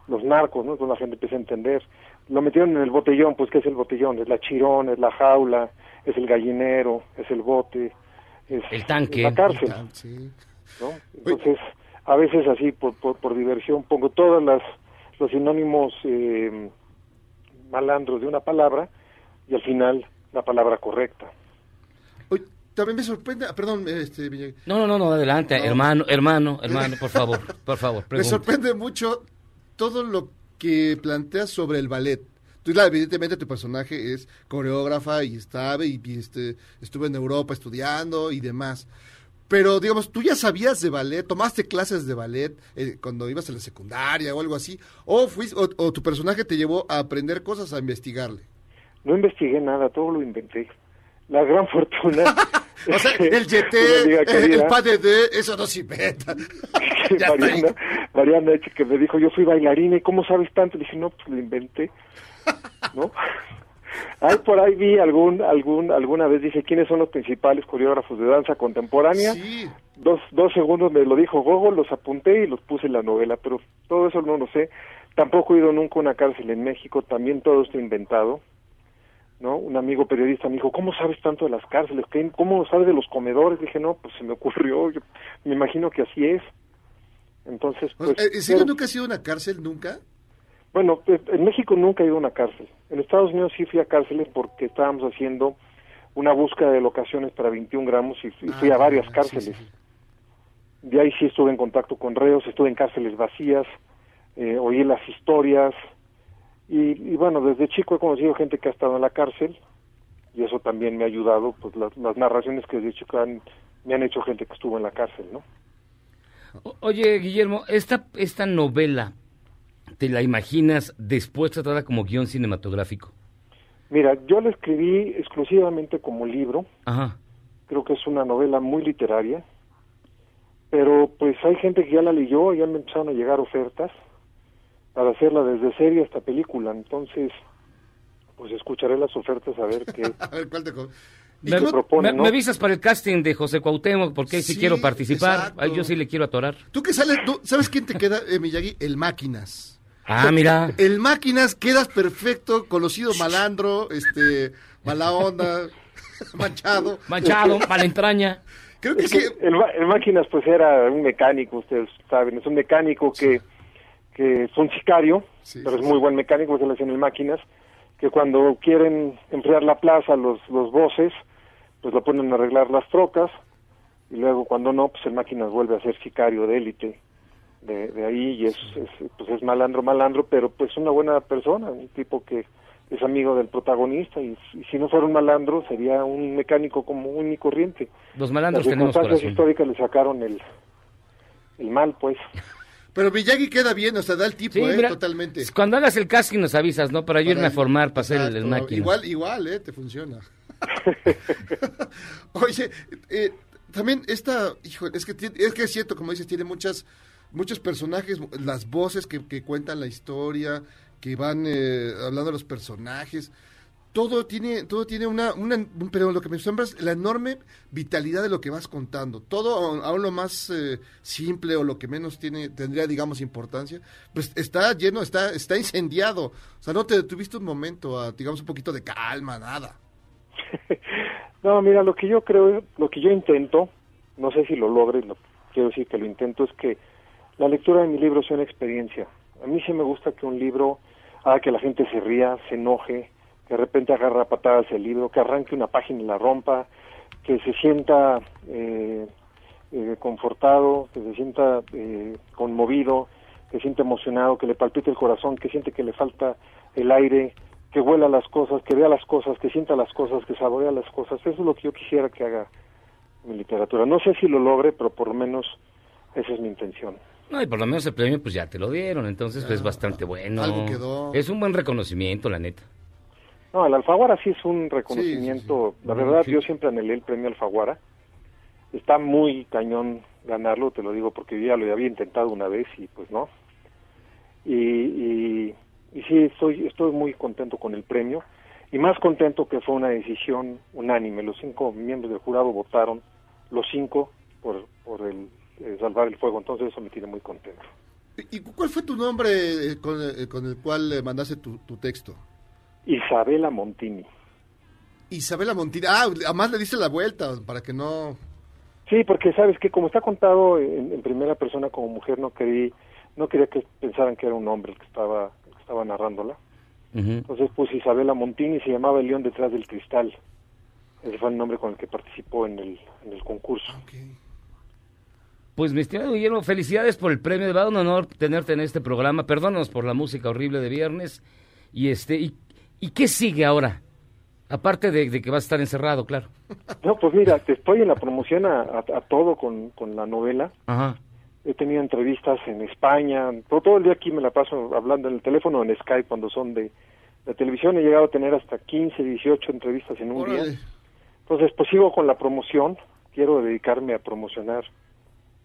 los narcos, ¿no? Entonces la gente empieza a entender. Lo metieron en el botellón, pues ¿qué es el botellón? Es la chirón, es la jaula, es el gallinero, es el bote, es, El tanque. es la cárcel. ¿no? Entonces, a veces así, por, por, por diversión, pongo todas las los sinónimos eh, malandros de una palabra y al final la palabra correcta. También me sorprende, ah, perdón, este. No, no, no, adelante, No. hermano, hermano, hermano, por favor, por favor, Me sorprende mucho todo lo que planteas sobre el ballet. Tú, evidentemente tu personaje es coreógrafa y estaba y, y, este, estuvo en Europa estudiando y demás. Pero, digamos, ¿tú ya sabías de ballet? ¿Tomaste clases de ballet eh, cuando ibas a la secundaria o algo así? ¿O, fuiste, o, o tu personaje te llevó a aprender cosas, a investigarle? No investigué nada, todo lo inventé. La gran fortuna. O sea, el yeté, amiga el, padre de, eso no se inventa. Ya está ahí. Mariana, Eche, que me dijo, yo fui bailarina, ¿y cómo sabes tanto? Dije, no, pues lo inventé, ¿no? Ahí por ahí vi algún, algún, alguna vez dije, ¿quiénes son los principales coreógrafos de danza contemporánea? Dos, dos segundos me lo dijo Gogo, los apunté y los puse en la novela, pero todo eso no lo sé. Tampoco he ido nunca a una cárcel en México, también todo está inventado. ¿no? Un amigo periodista me dijo, ¿cómo sabes tanto de las cárceles? ¿Qué- ¿Cómo sabes de los comedores? Dije, no, pues se me ocurrió, yo me imagino que así es. Entonces, pues... ¿En serio pero- nunca has ido a una cárcel? ¿Nunca? bueno, eh, en México nunca he ido a una cárcel. En Estados Unidos sí fui a cárceles porque estábamos haciendo una búsqueda de locaciones para 21 gramos y fui, a varias cárceles. De ahí sí estuve en contacto con reos, estuve en cárceles vacías, eh, oí las historias y, y bueno, desde chico he conocido gente que ha estado en la cárcel y eso también me ha ayudado, pues las, las narraciones que desde chico han- me han hecho gente que estuvo en la cárcel, ¿no? Oye, Guillermo, esta, esta novela te la imaginas después tratada como guion cinematográfico? Mira, yo la escribí exclusivamente como libro. Ajá. Creo que es una novela muy literaria. Pero pues hay gente que ya la leyó, ya me empezaron a llegar ofertas para hacerla desde serie hasta película. Entonces, pues escucharé las ofertas a ver qué, A ver, ¿cuál te ¿Y Me, propone, me- ¿no? me avisas para el casting de José Cuauhtémoc, porque ahí sí, Sí, quiero participar. Ay, yo sí le quiero atorar. Tú que sales, tú- ¿sabes quién te queda, eh, Miyagi? El Máquinas. Ah, mira. El Máquinas quedas perfecto, conocido malandro, este, mala onda, manchado. Manchado, mala entraña. Creo que Es que sí. el, Ma- el Máquinas pues era un mecánico, ustedes saben, es un mecánico que, que es un sicario, Sí, pero sí, es muy buen mecánico, se le hacen el Máquinas, que cuando quieren enfriar la plaza los, los voces, pues lo ponen a arreglar las trocas, y luego cuando no, pues el Máquinas vuelve a ser sicario de élite de, de ahí, y es, es, pues es malandro, malandro, pero pues una buena persona, un tipo que es amigo del protagonista, y, y si no fuera un malandro, sería un mecánico común y corriente. Los malandros Las tenemos corazón. históricas le sacaron el, el mal, pues. Pero Miyagi queda bien, o sea, da el tipo, Sí, ¿eh? mira, Totalmente. Cuando hagas el casting nos avisas, ¿no? Para yo irme a formar para hacer el, el máquina. Igual, igual, ¿eh? Te funciona. Oye, eh, también esta, hijo, es que, es que es cierto, como dices, tiene muchas, muchos personajes, las voces que, que cuentan la historia, que van eh, hablando de los personajes. Todo tiene, todo tiene una, pero lo que me asombra es la enorme vitalidad de lo que vas contando. Todo, aún lo más eh, simple o lo que menos tiene, tendría, digamos, importancia, pues está lleno, está, está incendiado. O sea, no te detuviste un momento a, digamos, un poquito de calma, nada. No, mira, lo que yo creo, lo que yo intento, no sé si lo logre, lo, quiero decir que lo intento, es que la lectura de mi libro sea una experiencia. A mí sí me gusta que un libro haga que la gente se ría, se enoje, que de repente agarra patadas el libro, que arranque una página y la rompa, que se sienta eh, eh, confortado, que se sienta eh, conmovido, que se sienta emocionado, que le palpite el corazón, que siente que le falta el aire, que huela las cosas, que vea las cosas, que sienta las cosas, que saborea las cosas. Eso es lo que yo quisiera que haga mi literatura. No sé si lo logre, pero por lo menos esa es mi intención. No, y por lo menos el premio pues ya te lo dieron, entonces pues, es bastante bueno. algo quedó. Es un buen reconocimiento, la neta. No, el Alfaguara sí es un reconocimiento. La verdad, yo siempre anhelé el premio Alfaguara. Está muy cañón ganarlo, te lo digo porque yo ya lo había intentado una vez y pues no. Y, y, y sí, estoy, estoy muy contento con el premio y más contento que fue una decisión unánime. Los cinco miembros del jurado votaron, los cinco, por, por el eh, salvar el fuego. Entonces eso me tiene muy contento. ¿Y cu- cuál fue tu nombre eh, con, eh, con el cual mandaste tu, tu texto? Isabela Montini. Isabela Montini. Ah, además le diste la vuelta para que no... Sí, porque sabes que como está contado en, en primera persona como mujer, no quería, no quería que pensaran que era un hombre el que estaba, estaba narrándola. Entonces puse Isabela Montini, se llamaba El León detrás del cristal. Ese fue el nombre con el que participó en el, en el concurso. Pues mi estimado Guillermo, felicidades por el premio, de verdad un honor tenerte en este programa. Perdónanos por la música horrible de viernes. Y este, ¿y, y qué sigue ahora? Aparte de, de que vas a estar encerrado, claro. No, pues mira, te estoy en la promoción a, a- a todo con, con la novela. Ajá. He tenido entrevistas en España, todo, todo el día aquí me la paso hablando en el teléfono, en Skype, cuando son de, de televisión. He llegado a tener hasta 15, 18 entrevistas en un día. Entonces, pues sigo con la promoción. Quiero dedicarme a promocionar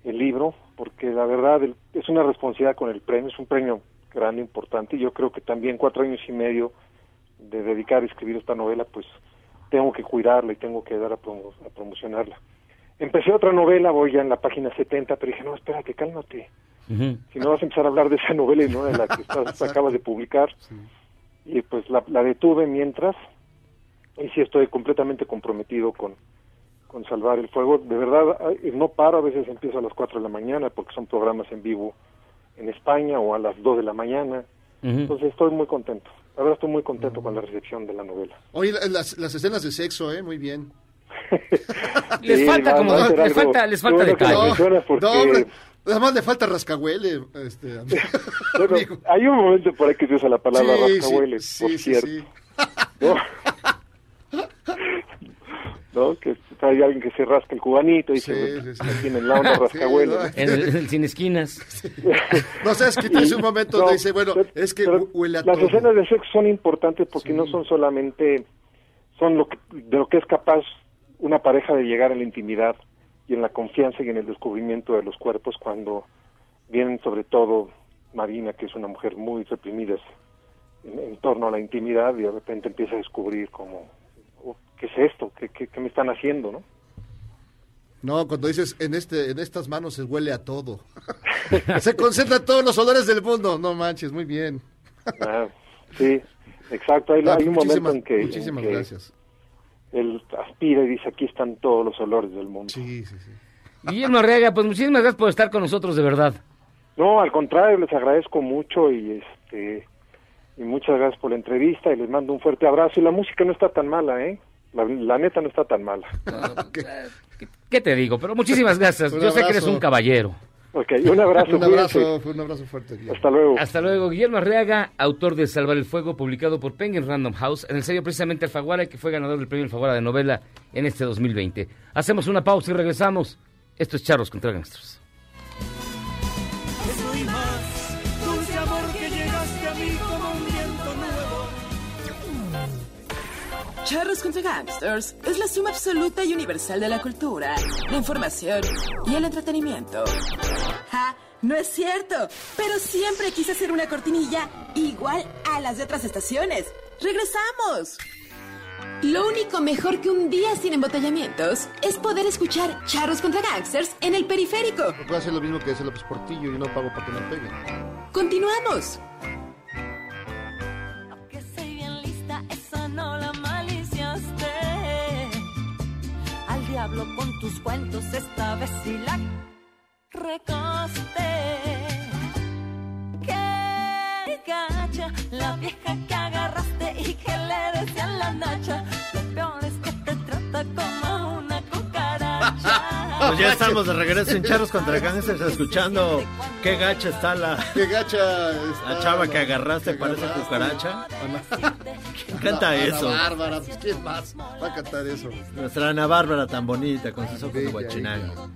el libro, porque la verdad es una responsabilidad con el premio, es un premio grande, importante, y yo creo que también cuatro años y medio de dedicar a escribir esta novela, pues tengo que cuidarla y tengo que dar a, promo- a promocionarla. Empecé otra novela, voy ya en la página 70, pero dije, no, espérate, cálmate. Si no vas a empezar a hablar de esa novela y no de la que estás- acabas de publicar. Y pues la, la detuve mientras, y sí estoy completamente comprometido con, con salvar el fuego. De verdad, ay, no paro, a veces empiezo a las 4 de la mañana porque son programas en vivo en España o a las 2 de la mañana. Entonces estoy muy contento. La verdad estoy muy contento con la recepción de la novela. Oye, la- las, las escenas de sexo, ¿eh? Muy bien. Les Sí, falta va- como, va les algo- falta, les falta bueno que lo detalle. porque- No, hombre, nada más le falta rascahuele. Este. Bueno, hay un momento por ahí que se usa la palabra Sí, rascahuele, sí, por sí, cierto. sí. ¿no? ¿no? Que hay alguien que se rasca el cubanito y Sí, se sí, sí. tiene la onda rascahuele. Sí, En el, sin esquinas. No sabes que tienes un momento donde dice, bueno, es que hu- huele a Las todo. escenas de sexo son importantes porque no son solamente son lo que, de lo que es capaz una pareja de llegar a la intimidad y en la confianza y en el descubrimiento de los cuerpos cuando vienen sobre todo Marina, que es una mujer muy reprimida en, en torno a la intimidad y de repente empieza a descubrir como oh, ¿qué es esto? ¿Qué, qué, qué me están haciendo? ¿no? No, cuando dices, en este en estas manos se huele a todo. se concentran todos los olores del mundo. No manches, muy bien. Ah, sí, exacto. Hay, Ah, hay un momento en que, en muchísimas que gracias. Él aspira y dice, aquí están todos los olores del mundo. Sí, sí, sí. Guillermo Arriaga, pues muchísimas gracias por estar con nosotros, de verdad. No, al contrario, les agradezco mucho y este y muchas gracias por la entrevista y les mando un fuerte abrazo. Y la música no está tan mala, ¿eh? La, la neta no está tan mala. ¿Qué te digo? Pero muchísimas gracias. Yo sé que eres un caballero. Ok, un abrazo. Un abrazo, un abrazo fuerte. Guillermo. Hasta luego. Hasta luego. Guillermo Arriaga, autor de Salvar el Fuego, publicado por Penguin Random House, en el sello precisamente Alfaguara, que fue ganador del premio Alfaguara de novela en este 2020. Hacemos una pausa y regresamos. Esto es Charros contra Gangsters. Charros contra Gangsters es la suma absoluta y universal de la cultura, la información y el entretenimiento. ¡Ja! No es cierto, pero siempre quise hacer una cortinilla igual a las de otras estaciones. ¡Regresamos! Lo único mejor que un día sin embotellamientos es poder escuchar Charros contra Gangsters en el periférico. No puedo hacer lo mismo que hace López Portillo y no pago para que me peguen. Continuamos. Diablo con tus cuentos, esta vez sí la recosté. Qué gacha, la vieja que agarraste y que le decían la nacha. Lo peor es que te trata como. Pues ya estamos de regreso en Charros contra Gangsters escuchando qué gacha está la, Qué gacha está la chava que agarraste, que parece agarraste. cucaracha. ¿Quién canta Ana eso? Bárbara, pues, ¿quién más va a cantar eso? Nuestra Ana Bárbara tan bonita con sus ojos de guachinango.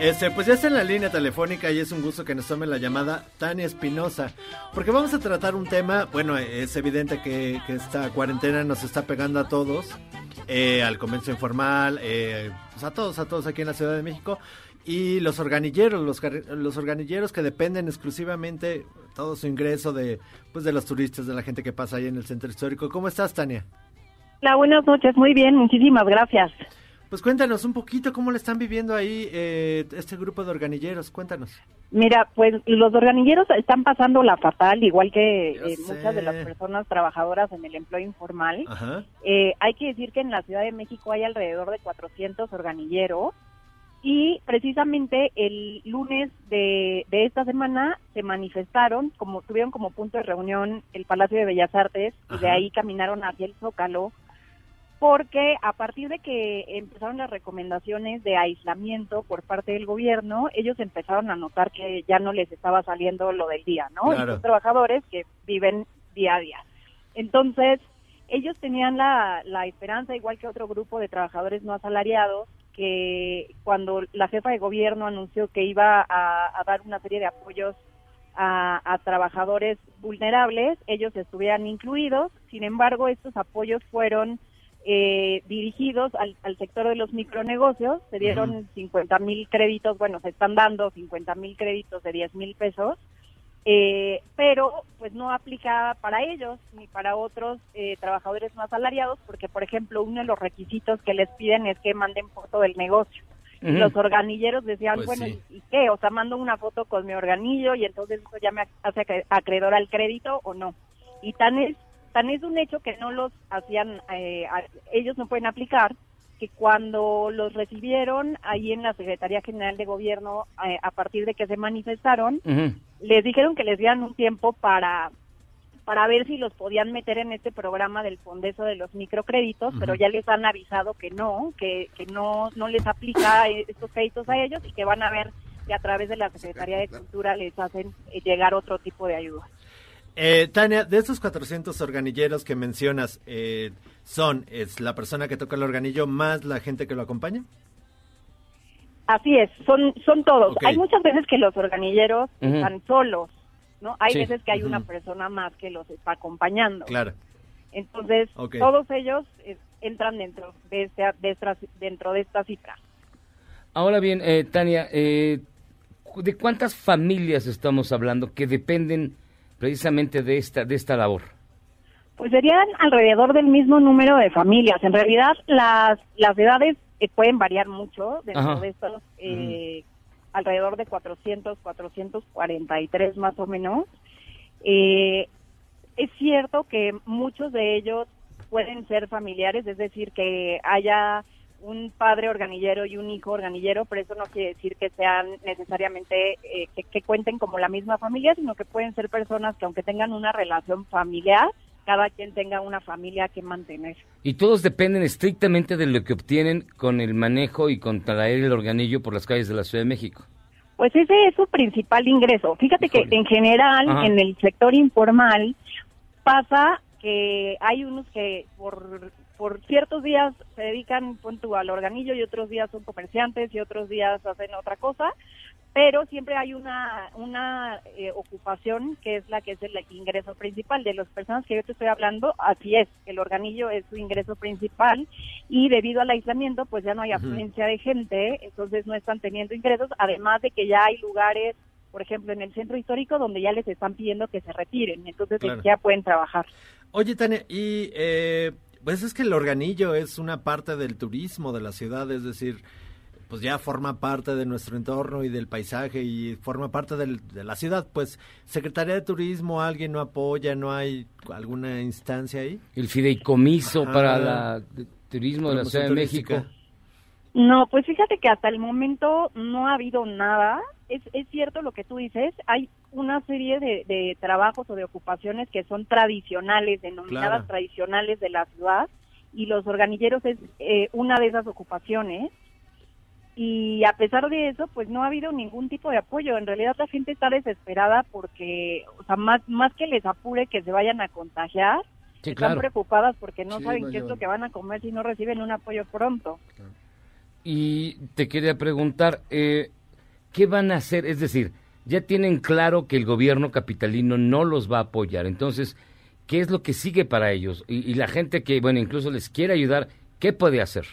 Este, pues ya está en la línea telefónica y es un gusto que nos tome la llamada Tania Espinosa, porque vamos a tratar un tema, bueno, es evidente que, esta cuarentena nos está pegando a todos, eh, al comercio informal, eh, pues a todos, a todos aquí en la Ciudad de México, y los organilleros, los, los organilleros que dependen exclusivamente todo su ingreso de, pues de los turistas, de la gente que pasa ahí en el centro histórico. ¿Cómo estás, Tania? Hola, buenas noches, muy bien, muchísimas gracias. Pues cuéntanos un poquito cómo le están viviendo ahí eh, este grupo de organilleros, cuéntanos. Mira, pues los organilleros están pasando la fatal, igual que eh, muchas de las personas trabajadoras en el empleo informal. Eh, hay que decir que en la Ciudad de México hay alrededor de 400 organilleros y precisamente el lunes de, de esta semana se manifestaron, como tuvieron como punto de reunión el Palacio de Bellas Artes y de ahí caminaron hacia el Zócalo porque a partir de que empezaron las recomendaciones de aislamiento por parte del gobierno, ellos empezaron a notar que ya no les estaba saliendo lo del día, ¿no? Claro. Y son trabajadores que viven día a día. Entonces, ellos tenían la, la esperanza, igual que otro grupo de trabajadores no asalariados, que cuando la jefa de gobierno anunció que iba a, a dar una serie de apoyos a, a trabajadores vulnerables, ellos estuvieran incluidos. Sin embargo, estos apoyos fueron eh, dirigidos al, al sector de los micronegocios. Se dieron 50 mil créditos, bueno, se están dando 50 mil créditos de 10 mil pesos, eh, pero pues no aplica para ellos ni para otros eh, trabajadores no asalariados, porque por ejemplo uno de los requisitos que les piden es que manden foto del negocio. Y Ujú. Los organilleros decían, Pues bueno, sí. ¿y ¿y qué? O sea, mando una foto con mi organillo y entonces eso ya me ac- hace acre- acreedor al crédito o no. Y tan es, tan es un hecho que no los hacían, eh, a- ellos no pueden aplicar, que cuando los recibieron ahí en la Secretaría General de Gobierno, eh, a partir de que se manifestaron, les dijeron que les dieran un tiempo para para ver si los podían meter en este programa del fondeso de los microcréditos, pero ya les han avisado que no, que, que no, no les aplica estos créditos a ellos y que van a ver que a través de la Secretaría de Cultura les hacen eh, llegar otro tipo de ayuda. Eh, Tania, de estos 400 organilleros que mencionas, eh, ¿son es la persona que toca el organillo más la gente que lo acompaña? Así es, son, son todos. Hay muchas veces que los organilleros están solos, ¿no? Hay Sí. veces que hay una persona más que los está acompañando. Claro. Entonces, todos ellos eh, entran dentro de, este, de esta, dentro de esta cifra. Ahora bien, eh, Tania, eh, ¿de cuántas familias estamos hablando que dependen precisamente de esta, de esta labor? Pues serían alrededor del mismo número de familias. En realidad, las, las edades eh, pueden variar mucho dentro Ajá. de estos, eh, alrededor de 400, 443 más o menos. Eh, es cierto que muchos de ellos pueden ser familiares, es decir, que haya un padre organillero y un hijo organillero, pero eso no quiere decir que sean necesariamente eh, que, que cuenten como la misma familia, sino que pueden ser personas que aunque tengan una relación familiar, cada quien tenga una familia que mantener. Y todos dependen estrictamente de lo que obtienen con el manejo y con traer el organillo por las calles de la Ciudad de México. Pues ese es su principal ingreso. Fíjate que en general, Ajá. en el sector informal, pasa que hay unos que por, por ciertos días se dedican pon tú, al organillo y otros días son comerciantes y otros días hacen otra cosa, pero siempre hay una, una eh, ocupación que es la que es el ingreso principal de las personas que yo te estoy hablando, así es, el organillo es su ingreso principal y debido al aislamiento pues ya no hay afluencia de gente, entonces no están teniendo ingresos, además de que ya hay lugares, por ejemplo en el centro histórico donde ya les están pidiendo que se retiren, entonces Claro. ya pueden trabajar. Oye, Tania, y eh, pues es que el organillo es una parte del turismo de la ciudad, es decir, pues ya forma parte de nuestro entorno y del paisaje y forma parte del- de la ciudad. Pues, Secretaría de Turismo, ¿alguien no apoya? ¿No hay alguna instancia ahí? El fideicomiso Ajá. para de- turismo de la Ciudad de México. No, pues fíjate que hasta el momento no ha habido nada. Es, es cierto lo que tú dices, hay una serie de, de trabajos o de ocupaciones que son tradicionales, denominadas Claro. tradicionales de la ciudad, y los organilleros es eh, una de esas ocupaciones. Y a pesar de eso, pues no ha habido ningún tipo de apoyo. En realidad la gente está desesperada porque, o sea, más, más que les apure que se vayan a contagiar, Sí, están claro. preocupadas porque no Sí, saben no qué es lo que van a comer si no reciben un apoyo pronto. Y te quería preguntar, eh, ¿qué van a hacer? Es decir, ya tienen claro que el gobierno capitalino no los va a apoyar. Entonces, ¿qué es lo que sigue para ellos? Y, y la gente que, bueno, incluso les quiere ayudar, ¿qué puede hacer?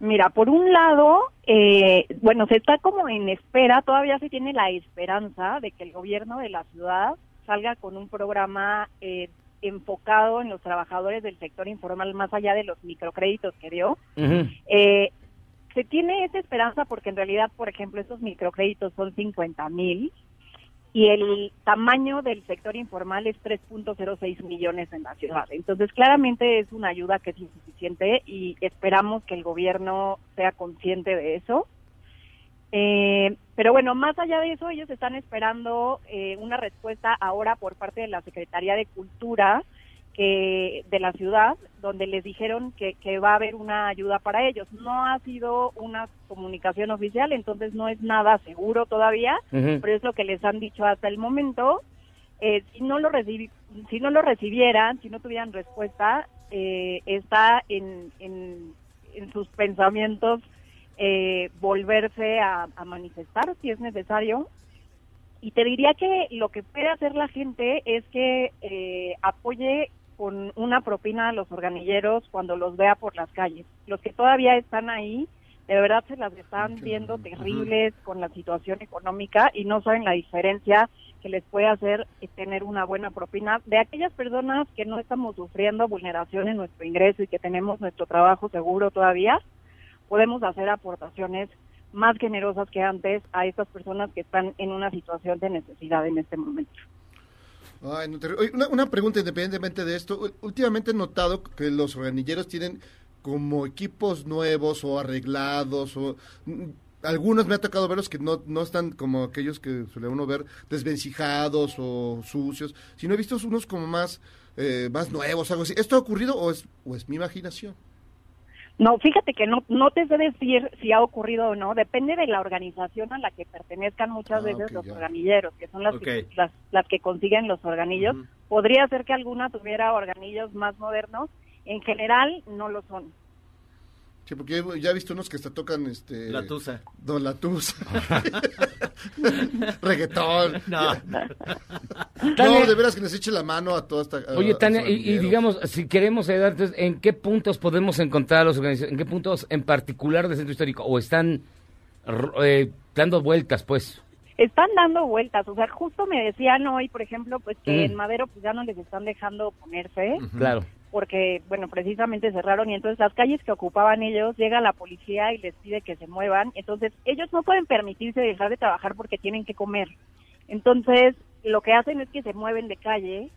Mira, por un lado, eh, bueno, se está como en espera, todavía se tiene la esperanza de que el gobierno de la ciudad salga con un programa eh, enfocado en los trabajadores del sector informal, más allá de los microcréditos que dio. Eh, se tiene esa esperanza porque en realidad, por ejemplo, esos microcréditos son 50 mil y el tamaño del sector informal es 3.06 millones en la ciudad. Entonces, claramente es una ayuda que es insuficiente y esperamos que el gobierno sea consciente de eso. Eh, pero bueno, más allá de eso, ellos están esperando eh, una respuesta ahora por parte de la Secretaría de Cultura que de la ciudad, donde les dijeron que, que va a haber una ayuda para ellos. No ha sido una comunicación oficial, entonces no es nada seguro todavía, pero es lo que les han dicho hasta el momento. Eh, si no lo recibi- si no lo recibieran, si no tuvieran respuesta, eh, está en, en, en sus pensamientos eh, volverse a, a manifestar si es necesario. Y te diría que lo que puede hacer la gente es que eh, apoye con una propina a los organilleros cuando los vea por las calles. Los que todavía están ahí, de verdad se las están viendo terribles con la situación económica y no saben la diferencia que les puede hacer eh, tener una buena propina de aquellas personas que no estamos sufriendo vulneración en nuestro ingreso y que tenemos nuestro trabajo seguro todavía, podemos hacer aportaciones más generosas que antes a estas personas que están en una situación de necesidad en este momento. Ay, no te- una, una pregunta independientemente de esto. Últimamente he notado que los organilleros tienen como equipos nuevos o arreglados o mm, algunos me ha tocado verlos que no, no están como aquellos que suele uno ver desvencijados o sucios, sino he visto unos como más, eh, más nuevos, algo así. ¿Esto ha ocurrido o es, o es mi imaginación? No, fíjate que no, no te sé decir si ha ocurrido o no, depende de la organización a la que pertenezcan muchas Ah, veces los ya. organilleros, que son las, que, las, las que consiguen los organillos. Podría ser que alguna tuviera organillos más modernos, en general no lo son. Sí, porque ya he visto unos que hasta tocan este... La tusa. Don La Tusa. Reggaetón. No. No, de veras que nos eche la mano a toda esta... a- Oye, Tania, y, digamos, si queremos ayudar, entonces, ¿en qué puntos podemos encontrar a los organizaciones? ¿En qué puntos en particular del centro histórico? ¿O están eh, dando vueltas, pues? Están dando vueltas, o sea, justo me decían hoy, por ejemplo, pues que Mm. en Madero pues ya no les están dejando ponerse. Claro. Porque, bueno, precisamente cerraron y entonces las calles que ocupaban ellos, llega la policía y les pide que se muevan, entonces ellos no pueden permitirse dejar de trabajar porque tienen que comer. Entonces, lo que hacen es que se mueven de calle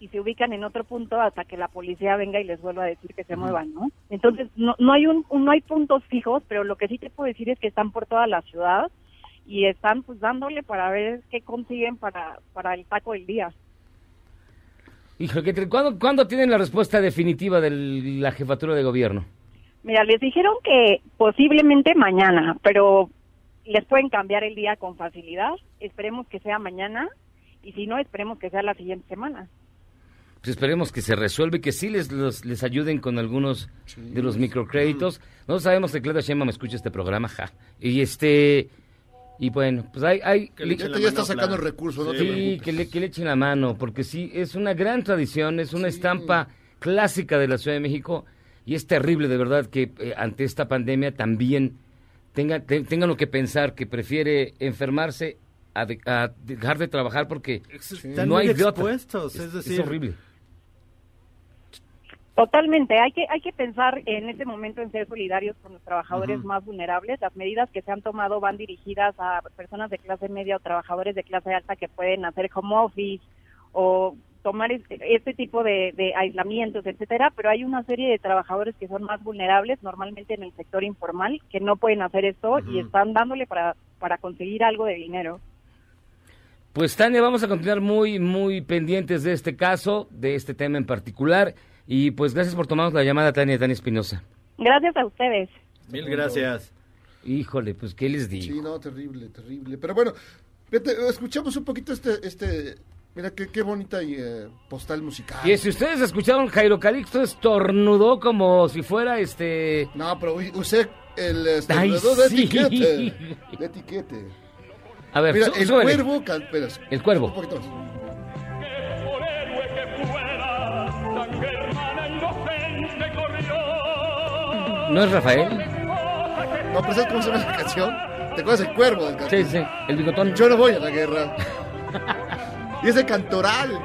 y se ubican en otro punto hasta que la policía venga y les vuelva a decir que se muevan, ¿no? Entonces, no, no hay un, no hay puntos fijos, pero lo que sí te puedo decir es que están por toda la ciudad y están pues dándole para ver qué consiguen para, para el taco del día. Hijo, ¿qué te- ¿cuándo, ¿cuándo tienen la respuesta definitiva de la jefatura de gobierno? Mira, les dijeron que posiblemente mañana, pero les pueden cambiar el día con facilidad. Esperemos que sea mañana y si no, esperemos que sea la siguiente semana. Pues esperemos que se resuelva y que sí les, los- les ayuden con algunos de los microcréditos. No sabemos que Claudia Sheinbaum escucha este programa, ja. Y este... Y bueno, pues hay... hay Que le Ya está sacando recursos, no te Sí, preocupes. que le, que le echen la mano, porque sí, es una gran tradición, es una estampa clásica de la Ciudad de México y es terrible de verdad que eh, ante esta pandemia también tenga, te- tengan lo que pensar, que prefiere enfermarse a, de- a dejar de trabajar porque Están no hay de otra. expuestos, es decir- horrible. Totalmente, hay que hay que pensar en este momento en ser solidarios con los trabajadores más vulnerables. Las medidas que se han tomado van dirigidas a personas de clase media o trabajadores de clase alta que pueden hacer home office o tomar este, este tipo de, de aislamientos, etcétera, pero hay una serie de trabajadores que son más vulnerables, normalmente en el sector informal, que no pueden hacer esto y están dándole para para conseguir algo de dinero. Pues Tania, vamos a continuar muy, muy pendientes de este caso, de este tema en particular. Y pues gracias por tomarnos la llamada, Tania, Tania Espinosa. Gracias a ustedes. Mil gracias. Híjole, pues qué les digo. Sí, no, terrible, terrible. Pero bueno, escuchamos un poquito este... este mira, qué, qué bonita eh, postal musical. Y si ustedes escucharon, Jairo Calixto estornudó como si fuera este... No, pero usé el Ay, estornudador de sí. etiquete. De etiquete. A ver, Mira, el cuervo... espera, El cuervo. Un poquito ¿No es Rafael? No, pero ¿sabes cómo se llama la canción? ¿Te acuerdas del cuervo del Sí, sí, el bigotón. Yo no voy a la guerra. y ese cantoral.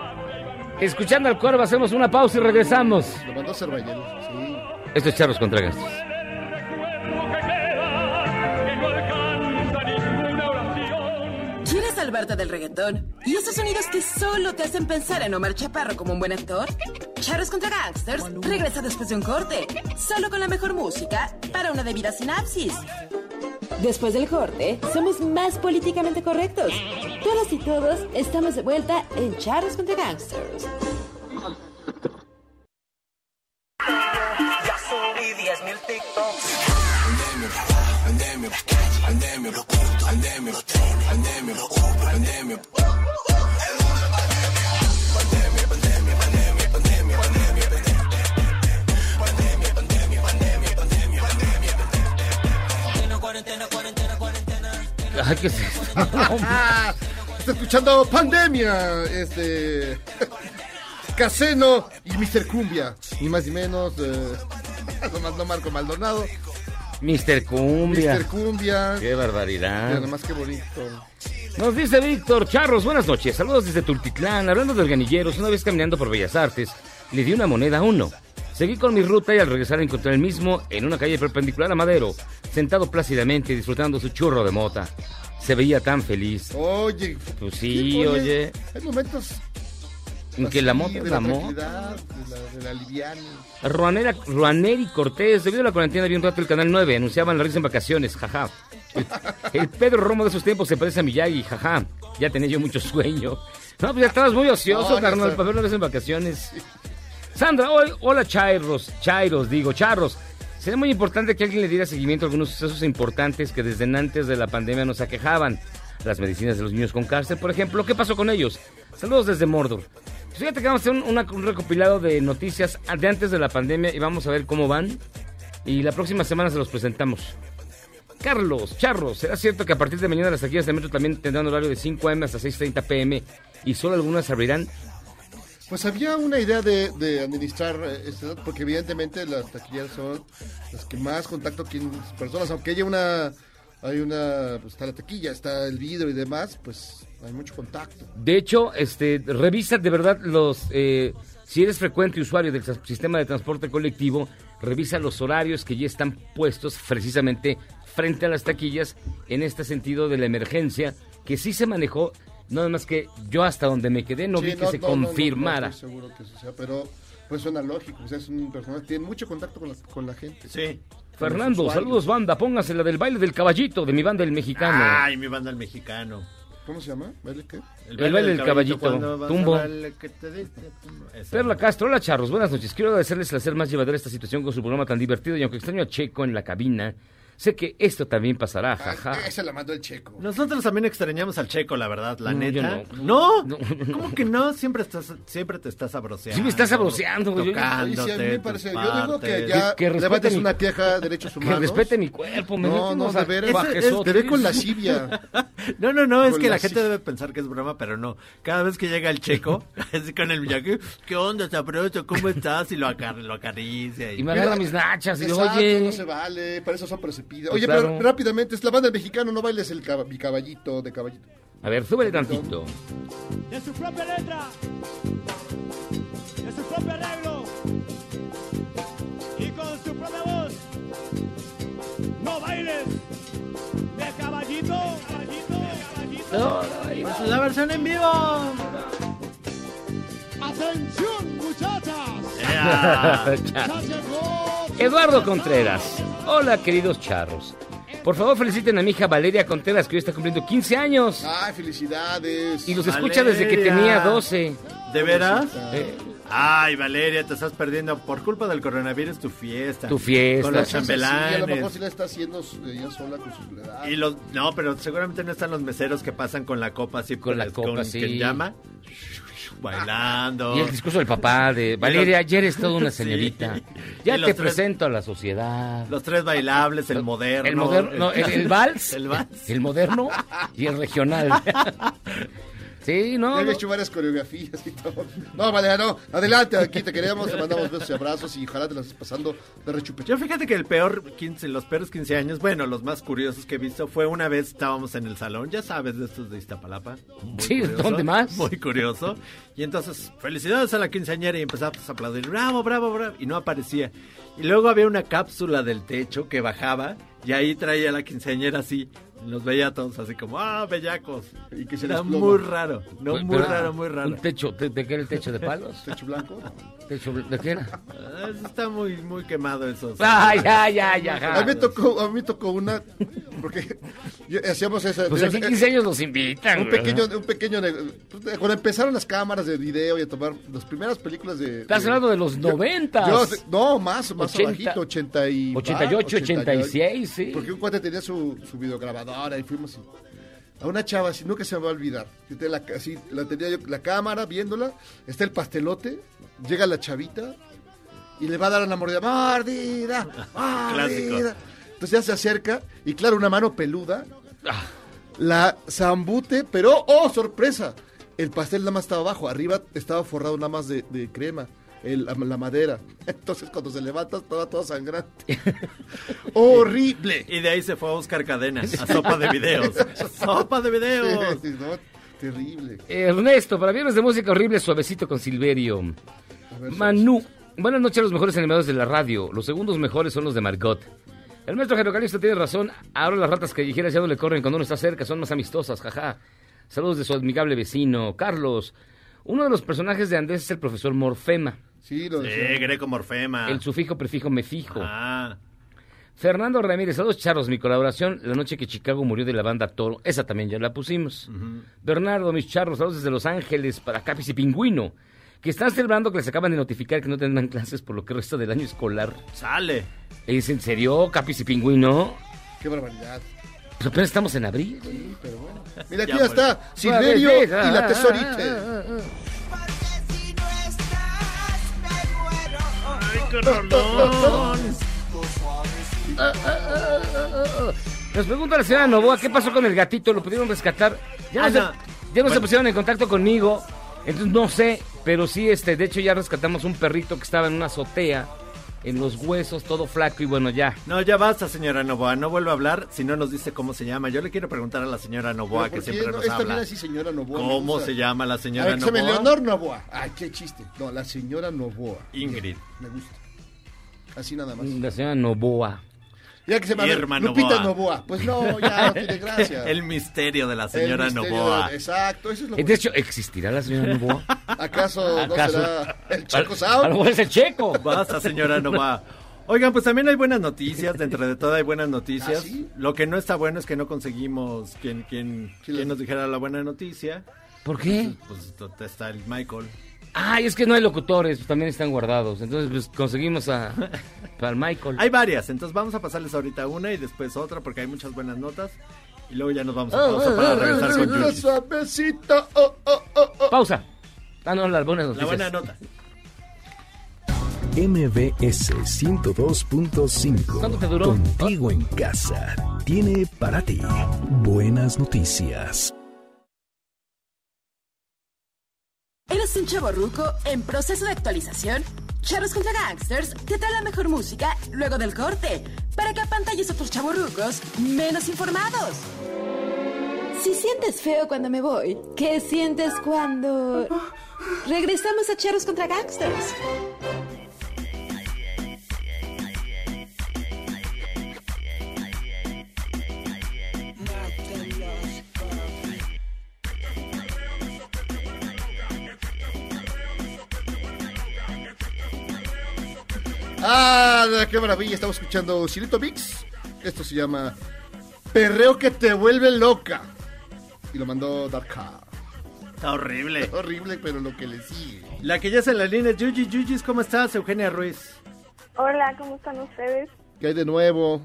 Escuchando al cuervo, hacemos una pausa y regresamos. Lo mandó Cervallero, sí. Esto es Charlos contra Gangsters. Del reggaetón? ¿Y esos sonidos que solo te hacen pensar en Omar Chaparro como un buen actor? Charros contra Gangsters regresa después de un corte, solo con la mejor música para una debida sinapsis. Después del corte, somos más políticamente correctos. Todas y todos estamos de vuelta en Charros contra Gangsters. Ya subí 10 mil TikToks. Andeme, andeme, andeme, lo oculto, andeme, lo trenes, andeme, lo Uber, andeme. Ay, ¿qué es esto? Está escuchando Pandemia. Este. Caseno y Mr. Cumbia. Ni más ni menos. Eh, nomás no Marco Maldonado. Mr. Cumbia. Mr. Cumbia. Qué barbaridad. Mira, nomás qué bonito. Nos dice Víctor Charros, buenas noches, saludos desde Tultitlán, hablando de organilleros, una vez caminando por Bellas Artes, le di una moneda a uno. Seguí con mi ruta y al regresar encontré el mismo en una calle perpendicular a Madero, sentado plácidamente disfrutando su churro de mota. Se veía tan feliz. Oye. Pues sí, oye, oye, Hay momentos. En que la mota de es la tranquilidad, De la, de la liviana. Ruanera, Ruaneri Cortés, debido a la cuarentena vi un rato el Canal 9, anunciaban la risa en vacaciones, jaja. El, el Pedro Romo de esos tiempos se parece a Miyagi, jaja. Ya tenía yo mucho sueño. No, pues ya estabas muy ocioso, No, carnal, para ver una vez en vacaciones. Sandra, hoy, hola Chairos, Chairos, digo, Charros. Sería muy importante que alguien le diera seguimiento a algunos sucesos importantes que desde antes de la pandemia nos aquejaban. Las medicinas de los niños con cáncer, por ejemplo. ¿Qué pasó con ellos? Saludos desde Mordor. Pues Fíjate que vamos a hacer un, una- un recopilado de noticias de antes de la pandemia y vamos a ver cómo van. Y la próxima semana se los presentamos. Carlos, Charros, ¿será cierto que a partir de mañana las taquillas de metro también tendrán horario de 5 am hasta 6.30 pm y solo algunas abrirán? Pues había una idea de, de administrar este porque evidentemente las taquilleras son las que más contacto las personas, aunque haya una, hay una, pues está la taquilla, está el vidrio y demás, pues hay mucho contacto. De hecho, este, revisa de verdad los, eh, si eres frecuente usuario del sistema de transporte colectivo, revisa los horarios que ya están puestos precisamente frente a las taquillas en este sentido de la emergencia, que sí se manejó, nada más que yo hasta donde me quedé no Sí, vi que no, se no, no, no, confirmara. No, seguro que eso sea, pero pues suena lógico, o sea, es un personaje, tiene mucho contacto con la, con la gente. Sí. Fernando, saludos banda, póngase la del baile del caballito de mi banda el mexicano. Ay, mi banda el mexicano. ¿Cómo se llama? ¿Baile qué? El baile del caballito, tumbo. Perla Castro, hola charros, buenas noches. Quiero agradecerles el hacer más llevadera esta situación con su programa tan divertido y aunque extraño a Checo en la cabina, sé que esto también pasará, jaja. Esa la mandó el checo. Nosotros también extrañamos al Checo, la verdad, la No, yo neta. no. No, ¿cómo que no? Siempre estás, siempre te estás sabroseando. Sí me estás sabroseando, güey. Tocándote Sí, a mí me tus parece, yo digo que ya Que- que respete levantes mi- una queja de derechos Que humanos. respete mi cuerpo, me No, no, de veras, te ve con lascivia. No, no, no, es que la la gente debe pensar que es broma, pero no. Cada vez que llega el checo, así con el villaje, ¿qué onda, sabroso? ¿Cómo estás? Y lo, acar lo acaricia. Y, Y me agarra mis nachas y oye. no se vale, para eso son pero se pide. Pues Oye, claro. pero rápidamente, es la banda del mexicano, no bailes el cab- mi caballito de caballito. A ver, súbele tantito. de su propia letra, de su propio arreglo y con su propia voz. No bailes de caballito, caballito, caballito. Pues la versión en vivo. Atención, muchachas. Ea. Ya llegó Eduardo Contreras. Hola, queridos charros. Por favor, feliciten a mi hija Valeria Contreras, que hoy está cumpliendo 15 años. Ay, felicidades. Y los escucha desde que tenía 12. ¿De veras? Eh, Ay, Valeria, te estás perdiendo por culpa del coronavirus tu fiesta. Tu fiesta. Con los Sí, a lo mejor chambelanes. sí la está haciendo su- ella sola con sus edades. Y los, no, pero seguramente no están los meseros que pasan con la copa así. Con la pues, copa, con sí. ¿Quién llama? Bailando. Y el discurso del papá de Valeria, ayer es toda una señorita. Ya te tres- presento a la sociedad. Los tres bailables, el moderno. El moderno, no, el, el vals, El vals. el moderno y el regional. Sí, no. Ya había no. hecho varias coreografías y todo. No, Valeria, no. Adelante, aquí te queremos, te mandamos besos y abrazos y ojalá te las estés pasando de rechupete. Yo fíjate que el peor 15, los peores 15 años, bueno, los más curiosos que he visto fue una vez estábamos en el salón, ya sabes, de estos de Iztapalapa. Muy Sí, ¿dónde más? Muy curioso. Y entonces, felicidades a la quinceañera y empezamos a aplaudir, bravo, bravo, bravo, y no aparecía. Y luego había una cápsula del techo que bajaba y ahí traía a la quinceañera así. Los veía a todos así como, ah, bellacos. Y que se Era muy raro, no, Pero- muy pero- raro, muy raro. ¿Un techo? ¿De, de qué era el techo? ¿De palos? ¿Techo blanco? ¿Techo bl- ¿De qué era? Ah, Está muy, muy quemado eso. Ay, ay, ay, A mí tocó, a mí me tocó una, porque hacíamos esa... Pues aquí 15 años los invitan. Un pequeño, un pequeño, pues, cuando empezaron las cámaras de video y a tomar las primeras películas de... Estás de- hablando de los yo- noventas. yo- no, más, más 80, abajito, 80 y... 88, 86, sí. Porque un cuate tenía su, su videograbadora y fuimos y- a una chava, así, nunca se me va a olvidar. Yo la, así, la tenía yo, la cámara viéndola, está el pastelote, llega la chavita y le va a dar una mordida. ¡Mordida! Clásico. ¡Mordida! Entonces ya se acerca y claro, una mano peluda la zambute, pero ¡oh, sorpresa! El pastel nada más estaba abajo, arriba estaba forrado nada más de, de crema, el- la madera. Entonces cuando se levanta estaba todo sangrante. ¡Horrible! Y de ahí se fue a buscar cadenas, a sopa de videos. ¡Sopa de videos! Sí, no, terrible. Ernesto, para viernes de música horrible, suavecito con Silverio. Ver, Manu, buenas noches a los mejores animadores de la radio. Los segundos mejores son los de Margot. El maestro Jerocanista tiene razón. Ahora las ratas callejeras ya no le corren cuando uno está cerca, son más amistosas, jaja. Saludos de su amigable vecino. Carlos, uno de los personajes de Andrés es el profesor Morfema. Sí, lo Sí. Greco Morfema. El sufijo, prefijo, me fijo. Ah, Fernando Ramírez, saludos charros, mi colaboración, la noche que Chicago murió de la banda Toro, esa también ya la pusimos. Bernardo, mis charros, saludos desde Los Ángeles para Capis y Pingüino. que están celebrando que les acaban de notificar que no tendrán clases por lo que resta del año escolar. Sale. ¿Es en serio, Capis y Pingüino? Qué barbaridad. Pues apenas estamos en abril. Sí, pero bueno. Mira, aquí Ya, ya, está. Silverio Ah, y la ah, tesorita. ah, ¡Ay, qué rolón! Nos pregunta la señora Novoa, ¿qué pasó con el gatito? ¿Lo pudieron rescatar? Ya no, Ah, se, no. ya no se Bueno. pusieron en contacto conmigo, entonces no sé, pero sí, este, de hecho ya rescatamos un perrito que estaba en una azotea, en los huesos, todo flaco y bueno, ya. No, ya basta, señora Novoa. No vuelva a hablar si no nos dice cómo se llama. Yo le quiero preguntar a la señora Novoa, que ¿por qué siempre no? nos Esta habla. viene así, señora Novoa. me ¿Cómo se llama la señora ver, que se me Novoa? Leonor Novoa. Ay, qué chiste. No, la señora Novoa. Ingrid. Me gusta. Así nada más. La señora Novoa. Ya que se llama Irma Lupita Novoa. Novoa. Pues no, ya no tiene gracia. El misterio de la señora Novoa. de- Exacto, eso es lo De hecho, ¿existirá la señora Novoa? ¿Acaso, no ¿Acaso? será el Checo Sound? a lo mejor es el checo. Basta, señora Novoa. Oigan, pues también hay buenas noticias, dentro de todo hay buenas noticias. ¿Ah, sí? Lo que no está bueno es que no conseguimos quien, quien, quien nos dijera la buena noticia. ¿Por qué? Pues, pues, está el Michael. Ay, es que no hay locutores, pues también están guardados. Entonces, pues conseguimos a, al Michael. Hay varias, entonces vamos a pasarles ahorita una y después otra porque hay muchas buenas notas. Y luego ya nos vamos a pausa para regresar con La Yuji. Oh, oh, oh, oh. Pausa. Ah, no, las buenas La noticias. buena nota. MBS 102.5. ¿Cuánto te duró? Contigo en casa. Tiene para ti buenas noticias. ¿Eres un chavo ruco en proceso de actualización? Charros contra Gangsters te trae la mejor música luego del corte para que apantalles a otros chavorrucos menos informados. Si sientes feo cuando me voy, ¿qué sientes cuando regresamos a Charros contra Gangsters? Ah, qué maravilla. Estamos escuchando Silito Mix. Esto se llama Perreo que te vuelve loca. Y lo mandó Darka. Está horrible. Horrible, pero lo que le sigue. La que ya es en la línea Yuji. Yuji, ¿cómo estás? Eugenia Ruiz. Hola, ¿cómo están ustedes? ¿Qué hay de nuevo?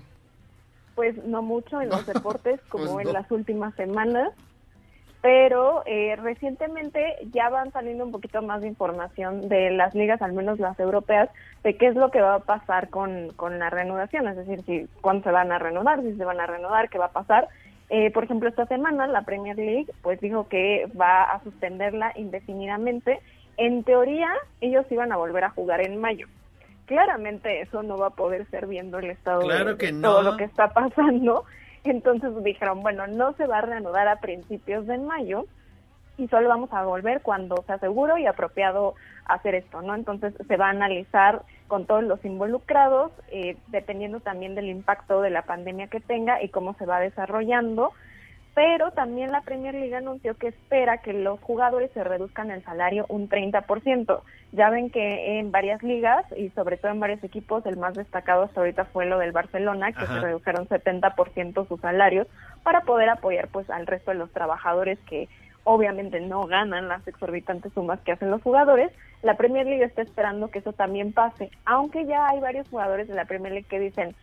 Pues no mucho en los deportes como Pues en las últimas semanas, pero eh, recientemente ya van saliendo un poquito más de información de las ligas, al menos las europeas, de qué es lo que va a pasar con, con la reanudación, es decir, si cuándo se van a reanudar, si se van a reanudar, qué va a pasar. Eh, por ejemplo, esta semana la Premier League pues dijo que va a suspenderla indefinidamente. En teoría, ellos iban a volver a jugar en mayo. Claramente eso no va a poder ser viendo el estado Claro de, que no. todo lo que está pasando. Entonces dijeron, bueno, no se va a reanudar a principios de mayo y solo vamos a volver cuando sea seguro y apropiado hacer esto, ¿no? Entonces se va a analizar con todos los involucrados, eh, dependiendo también del impacto de la pandemia que tenga y cómo se va desarrollando. Pero también la Premier League anunció que espera que los jugadores se reduzcan el salario un 30%. Ya ven que en varias ligas y sobre todo en varios equipos, el más destacado hasta ahorita fue lo del Barcelona, que Ajá. se redujeron 70% sus salarios para poder apoyar pues al resto de los trabajadores que obviamente no ganan las exorbitantes sumas que hacen los jugadores. La Premier League está esperando que eso también pase, aunque ya hay varios jugadores de la Premier League que dicen,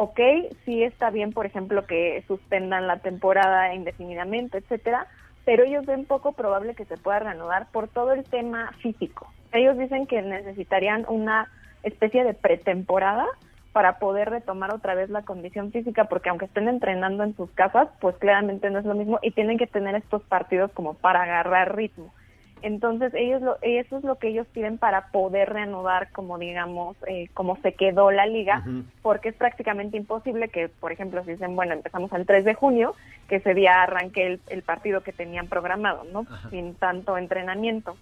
ok, sí está bien, por ejemplo, que suspendan la temporada indefinidamente, etcétera, pero ellos ven poco probable que se pueda reanudar por todo el tema físico. Ellos dicen que necesitarían una especie de pretemporada para poder retomar otra vez la condición física, porque aunque estén entrenando en sus casas, pues claramente no es lo mismo y tienen que tener estos partidos como para agarrar ritmo. Entonces ellos lo, eso es lo que ellos piden para poder reanudar, como digamos, eh, como se quedó la liga, porque es prácticamente imposible que, por ejemplo, si dicen, bueno, empezamos el 3 de junio, que ese día arranque el, el partido que tenían programado, ¿no? Sin tanto entrenamiento.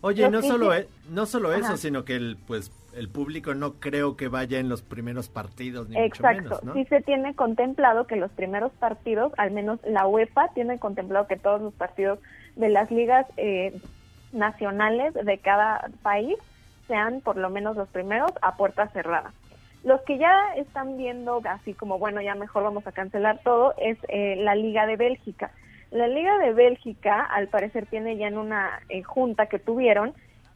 Oye, Lo no solo, e- no solo eso, Ajá. sino que el, pues, el público no creo que vaya en los primeros partidos, ni Exacto, mucho menos, ¿no? sí se tiene contemplado que los primeros partidos, al menos la UEFA tiene contemplado que todos los partidos de las ligas eh, nacionales de cada país sean por lo menos los primeros a puerta cerrada. Los que ya están viendo así como, bueno, ya mejor vamos a cancelar todo, es eh, la Liga de Bélgica. La Liga de Bélgica, al parecer, tiene ya en una eh, junta que tuvieron,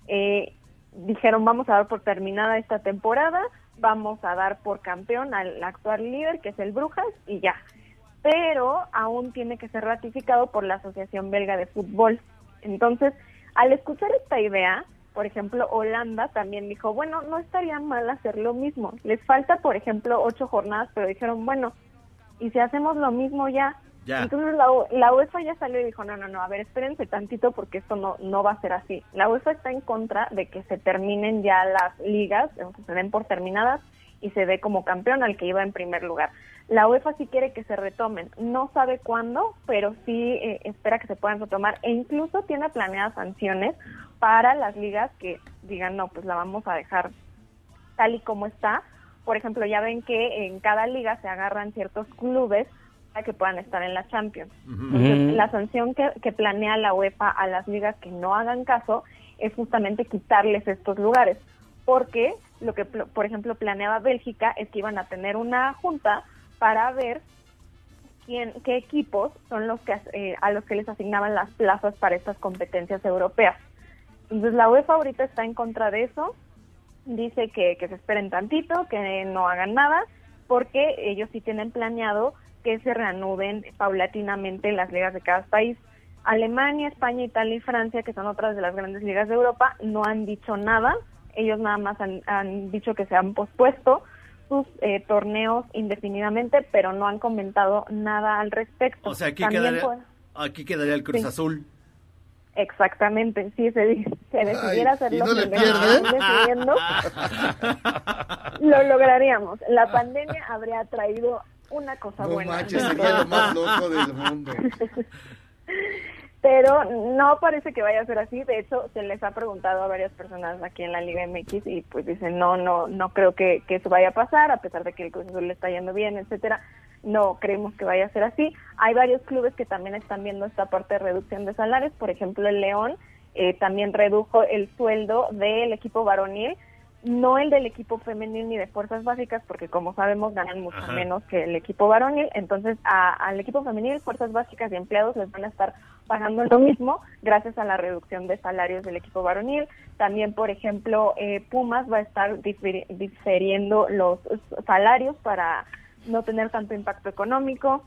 eh, dijeron vamos a dar por terminada esta temporada, vamos a dar por campeón al actual líder que es el Brujas y ya. Pero aún tiene que ser ratificado por la Asociación Belga de Fútbol. Entonces, al escuchar esta idea, por ejemplo, Holanda también dijo, bueno, no estaría mal hacer lo mismo. Les falta, por ejemplo, ocho jornadas, pero dijeron, bueno, ¿y si hacemos lo mismo ya? Ya. Entonces la, la UEFA ya salió y dijo, no, no, no, a ver, espérense tantito porque esto no, no va a ser así. La UEFA está en contra de que se terminen ya las ligas, que se den por terminadas y se dé como campeón al que iba en primer lugar. La UEFA sí quiere que se retomen, no sabe cuándo, pero sí eh, espera que se puedan retomar e incluso tiene planeadas sanciones para las ligas que digan, no, pues la vamos a dejar tal y como está. Por ejemplo, ya ven que en cada liga se agarran ciertos clubes para que puedan estar en la Champions. Entonces, la sanción que, que planea la UEFA a las ligas que no hagan caso es justamente quitarles estos lugares. Porque lo que, por ejemplo, planeaba Bélgica es que iban a tener una junta para ver quién, qué equipos son los que eh, a los que les asignaban las plazas para estas competencias europeas. Entonces la UEFA ahorita está en contra de eso, dice que, que se esperen tantito, que no hagan nada, porque ellos sí tienen planeado que se reanuden paulatinamente las ligas de cada país. Alemania, España, Italia y Francia, que son otras de las grandes ligas de Europa, no han dicho nada. Ellos nada más han, han dicho que se han pospuesto sus eh, torneos indefinidamente, pero no han comentado nada al respecto. O sea, aquí También quedaría, fue- aquí quedaría el Cruz Sí. Azul. Exactamente, si se, di- se decidiera Ay, hacerlo ¿y no le decidiendo, lo lograríamos. La pandemia habría traído una cosa No buena. manches, sería lo más loco del mundo. Pero no parece que vaya a ser así. De hecho, se les ha preguntado a varias personas aquí en la Liga MX y pues dicen, no, no, no creo que, eso vaya a pasar, a pesar de que el Cruz Azul le está yendo bien, etcétera. No creemos que vaya a ser así. Hay varios clubes que también están viendo esta parte de reducción de salarios. Por ejemplo, el León eh, también redujo el sueldo del equipo varonil, no el del equipo femenil ni de fuerzas básicas, porque como sabemos ganan mucho Ajá. menos que el equipo varonil. Entonces, a- al equipo femenil, fuerzas básicas y empleados les van a estar pagando lo mismo gracias a la reducción de salarios del equipo varonil. También, por ejemplo, eh, Pumas va a estar diferi- diferiendo los salarios para no tener tanto impacto económico.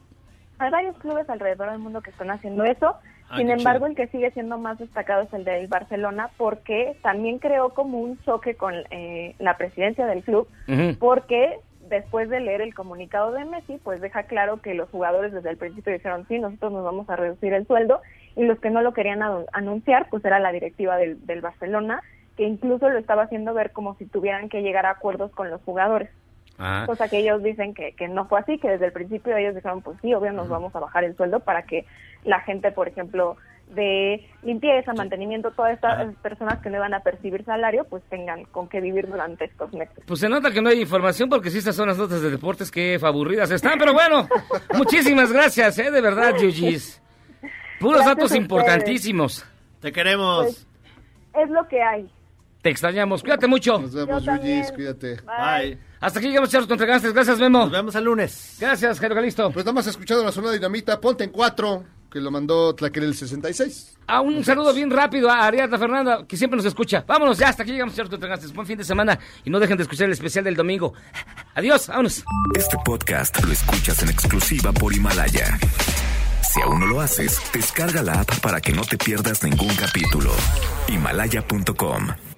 Hay varios clubes alrededor del mundo que están haciendo eso. Ah, Sin embargo, chido. el que sigue siendo más destacado es el del Barcelona porque también creó como un choque con eh, la presidencia del club porque después de leer el comunicado de Messi, pues deja claro que los jugadores desde el principio dijeron, sí, nosotros nos vamos a reducir el sueldo, y los que no lo querían anu- anunciar, pues era la directiva del, del Barcelona, que incluso lo estaba haciendo ver como si tuvieran que llegar a acuerdos con los jugadores. Ah. Cosa que ellos dicen que, que no fue así, que desde el principio ellos dijeron, pues sí, obvio nos vamos a bajar el sueldo para que la gente, por ejemplo, de limpieza, mantenimiento, todas estas personas que no van a percibir salario, pues tengan con qué vivir durante estos meses. Pues se nota que no hay información porque sí estas son las notas de deportes que aburridas están, pero bueno, muchísimas gracias, ¿eh? De verdad, Yuyis. Puros Gracias datos importantísimos. Te queremos. Pues, es lo que hay. Te extrañamos. Cuídate mucho. Nos vemos. Yuyis, cuídate. Bye. Hasta aquí llegamos, Charlos contra Gangsters. Gracias, Memo. Nos vemos el lunes. Gracias, Jairo Calisto. Pues nada más escuchado la zona dinamita, ponte en cuatro, que lo mandó Tlaquerel 66. Ah, un saludo bien rápido a Ariadna Fernanda, que siempre nos escucha. Vámonos, ya hasta aquí llegamos, Charlos contra Gangsters. Buen fin de semana y no dejen de escuchar el especial del domingo. Adiós, vámonos. Este podcast lo escuchas en exclusiva por Himalaya. Si aún no lo haces, descarga la app para que no te pierdas ningún capítulo. Himalaya.com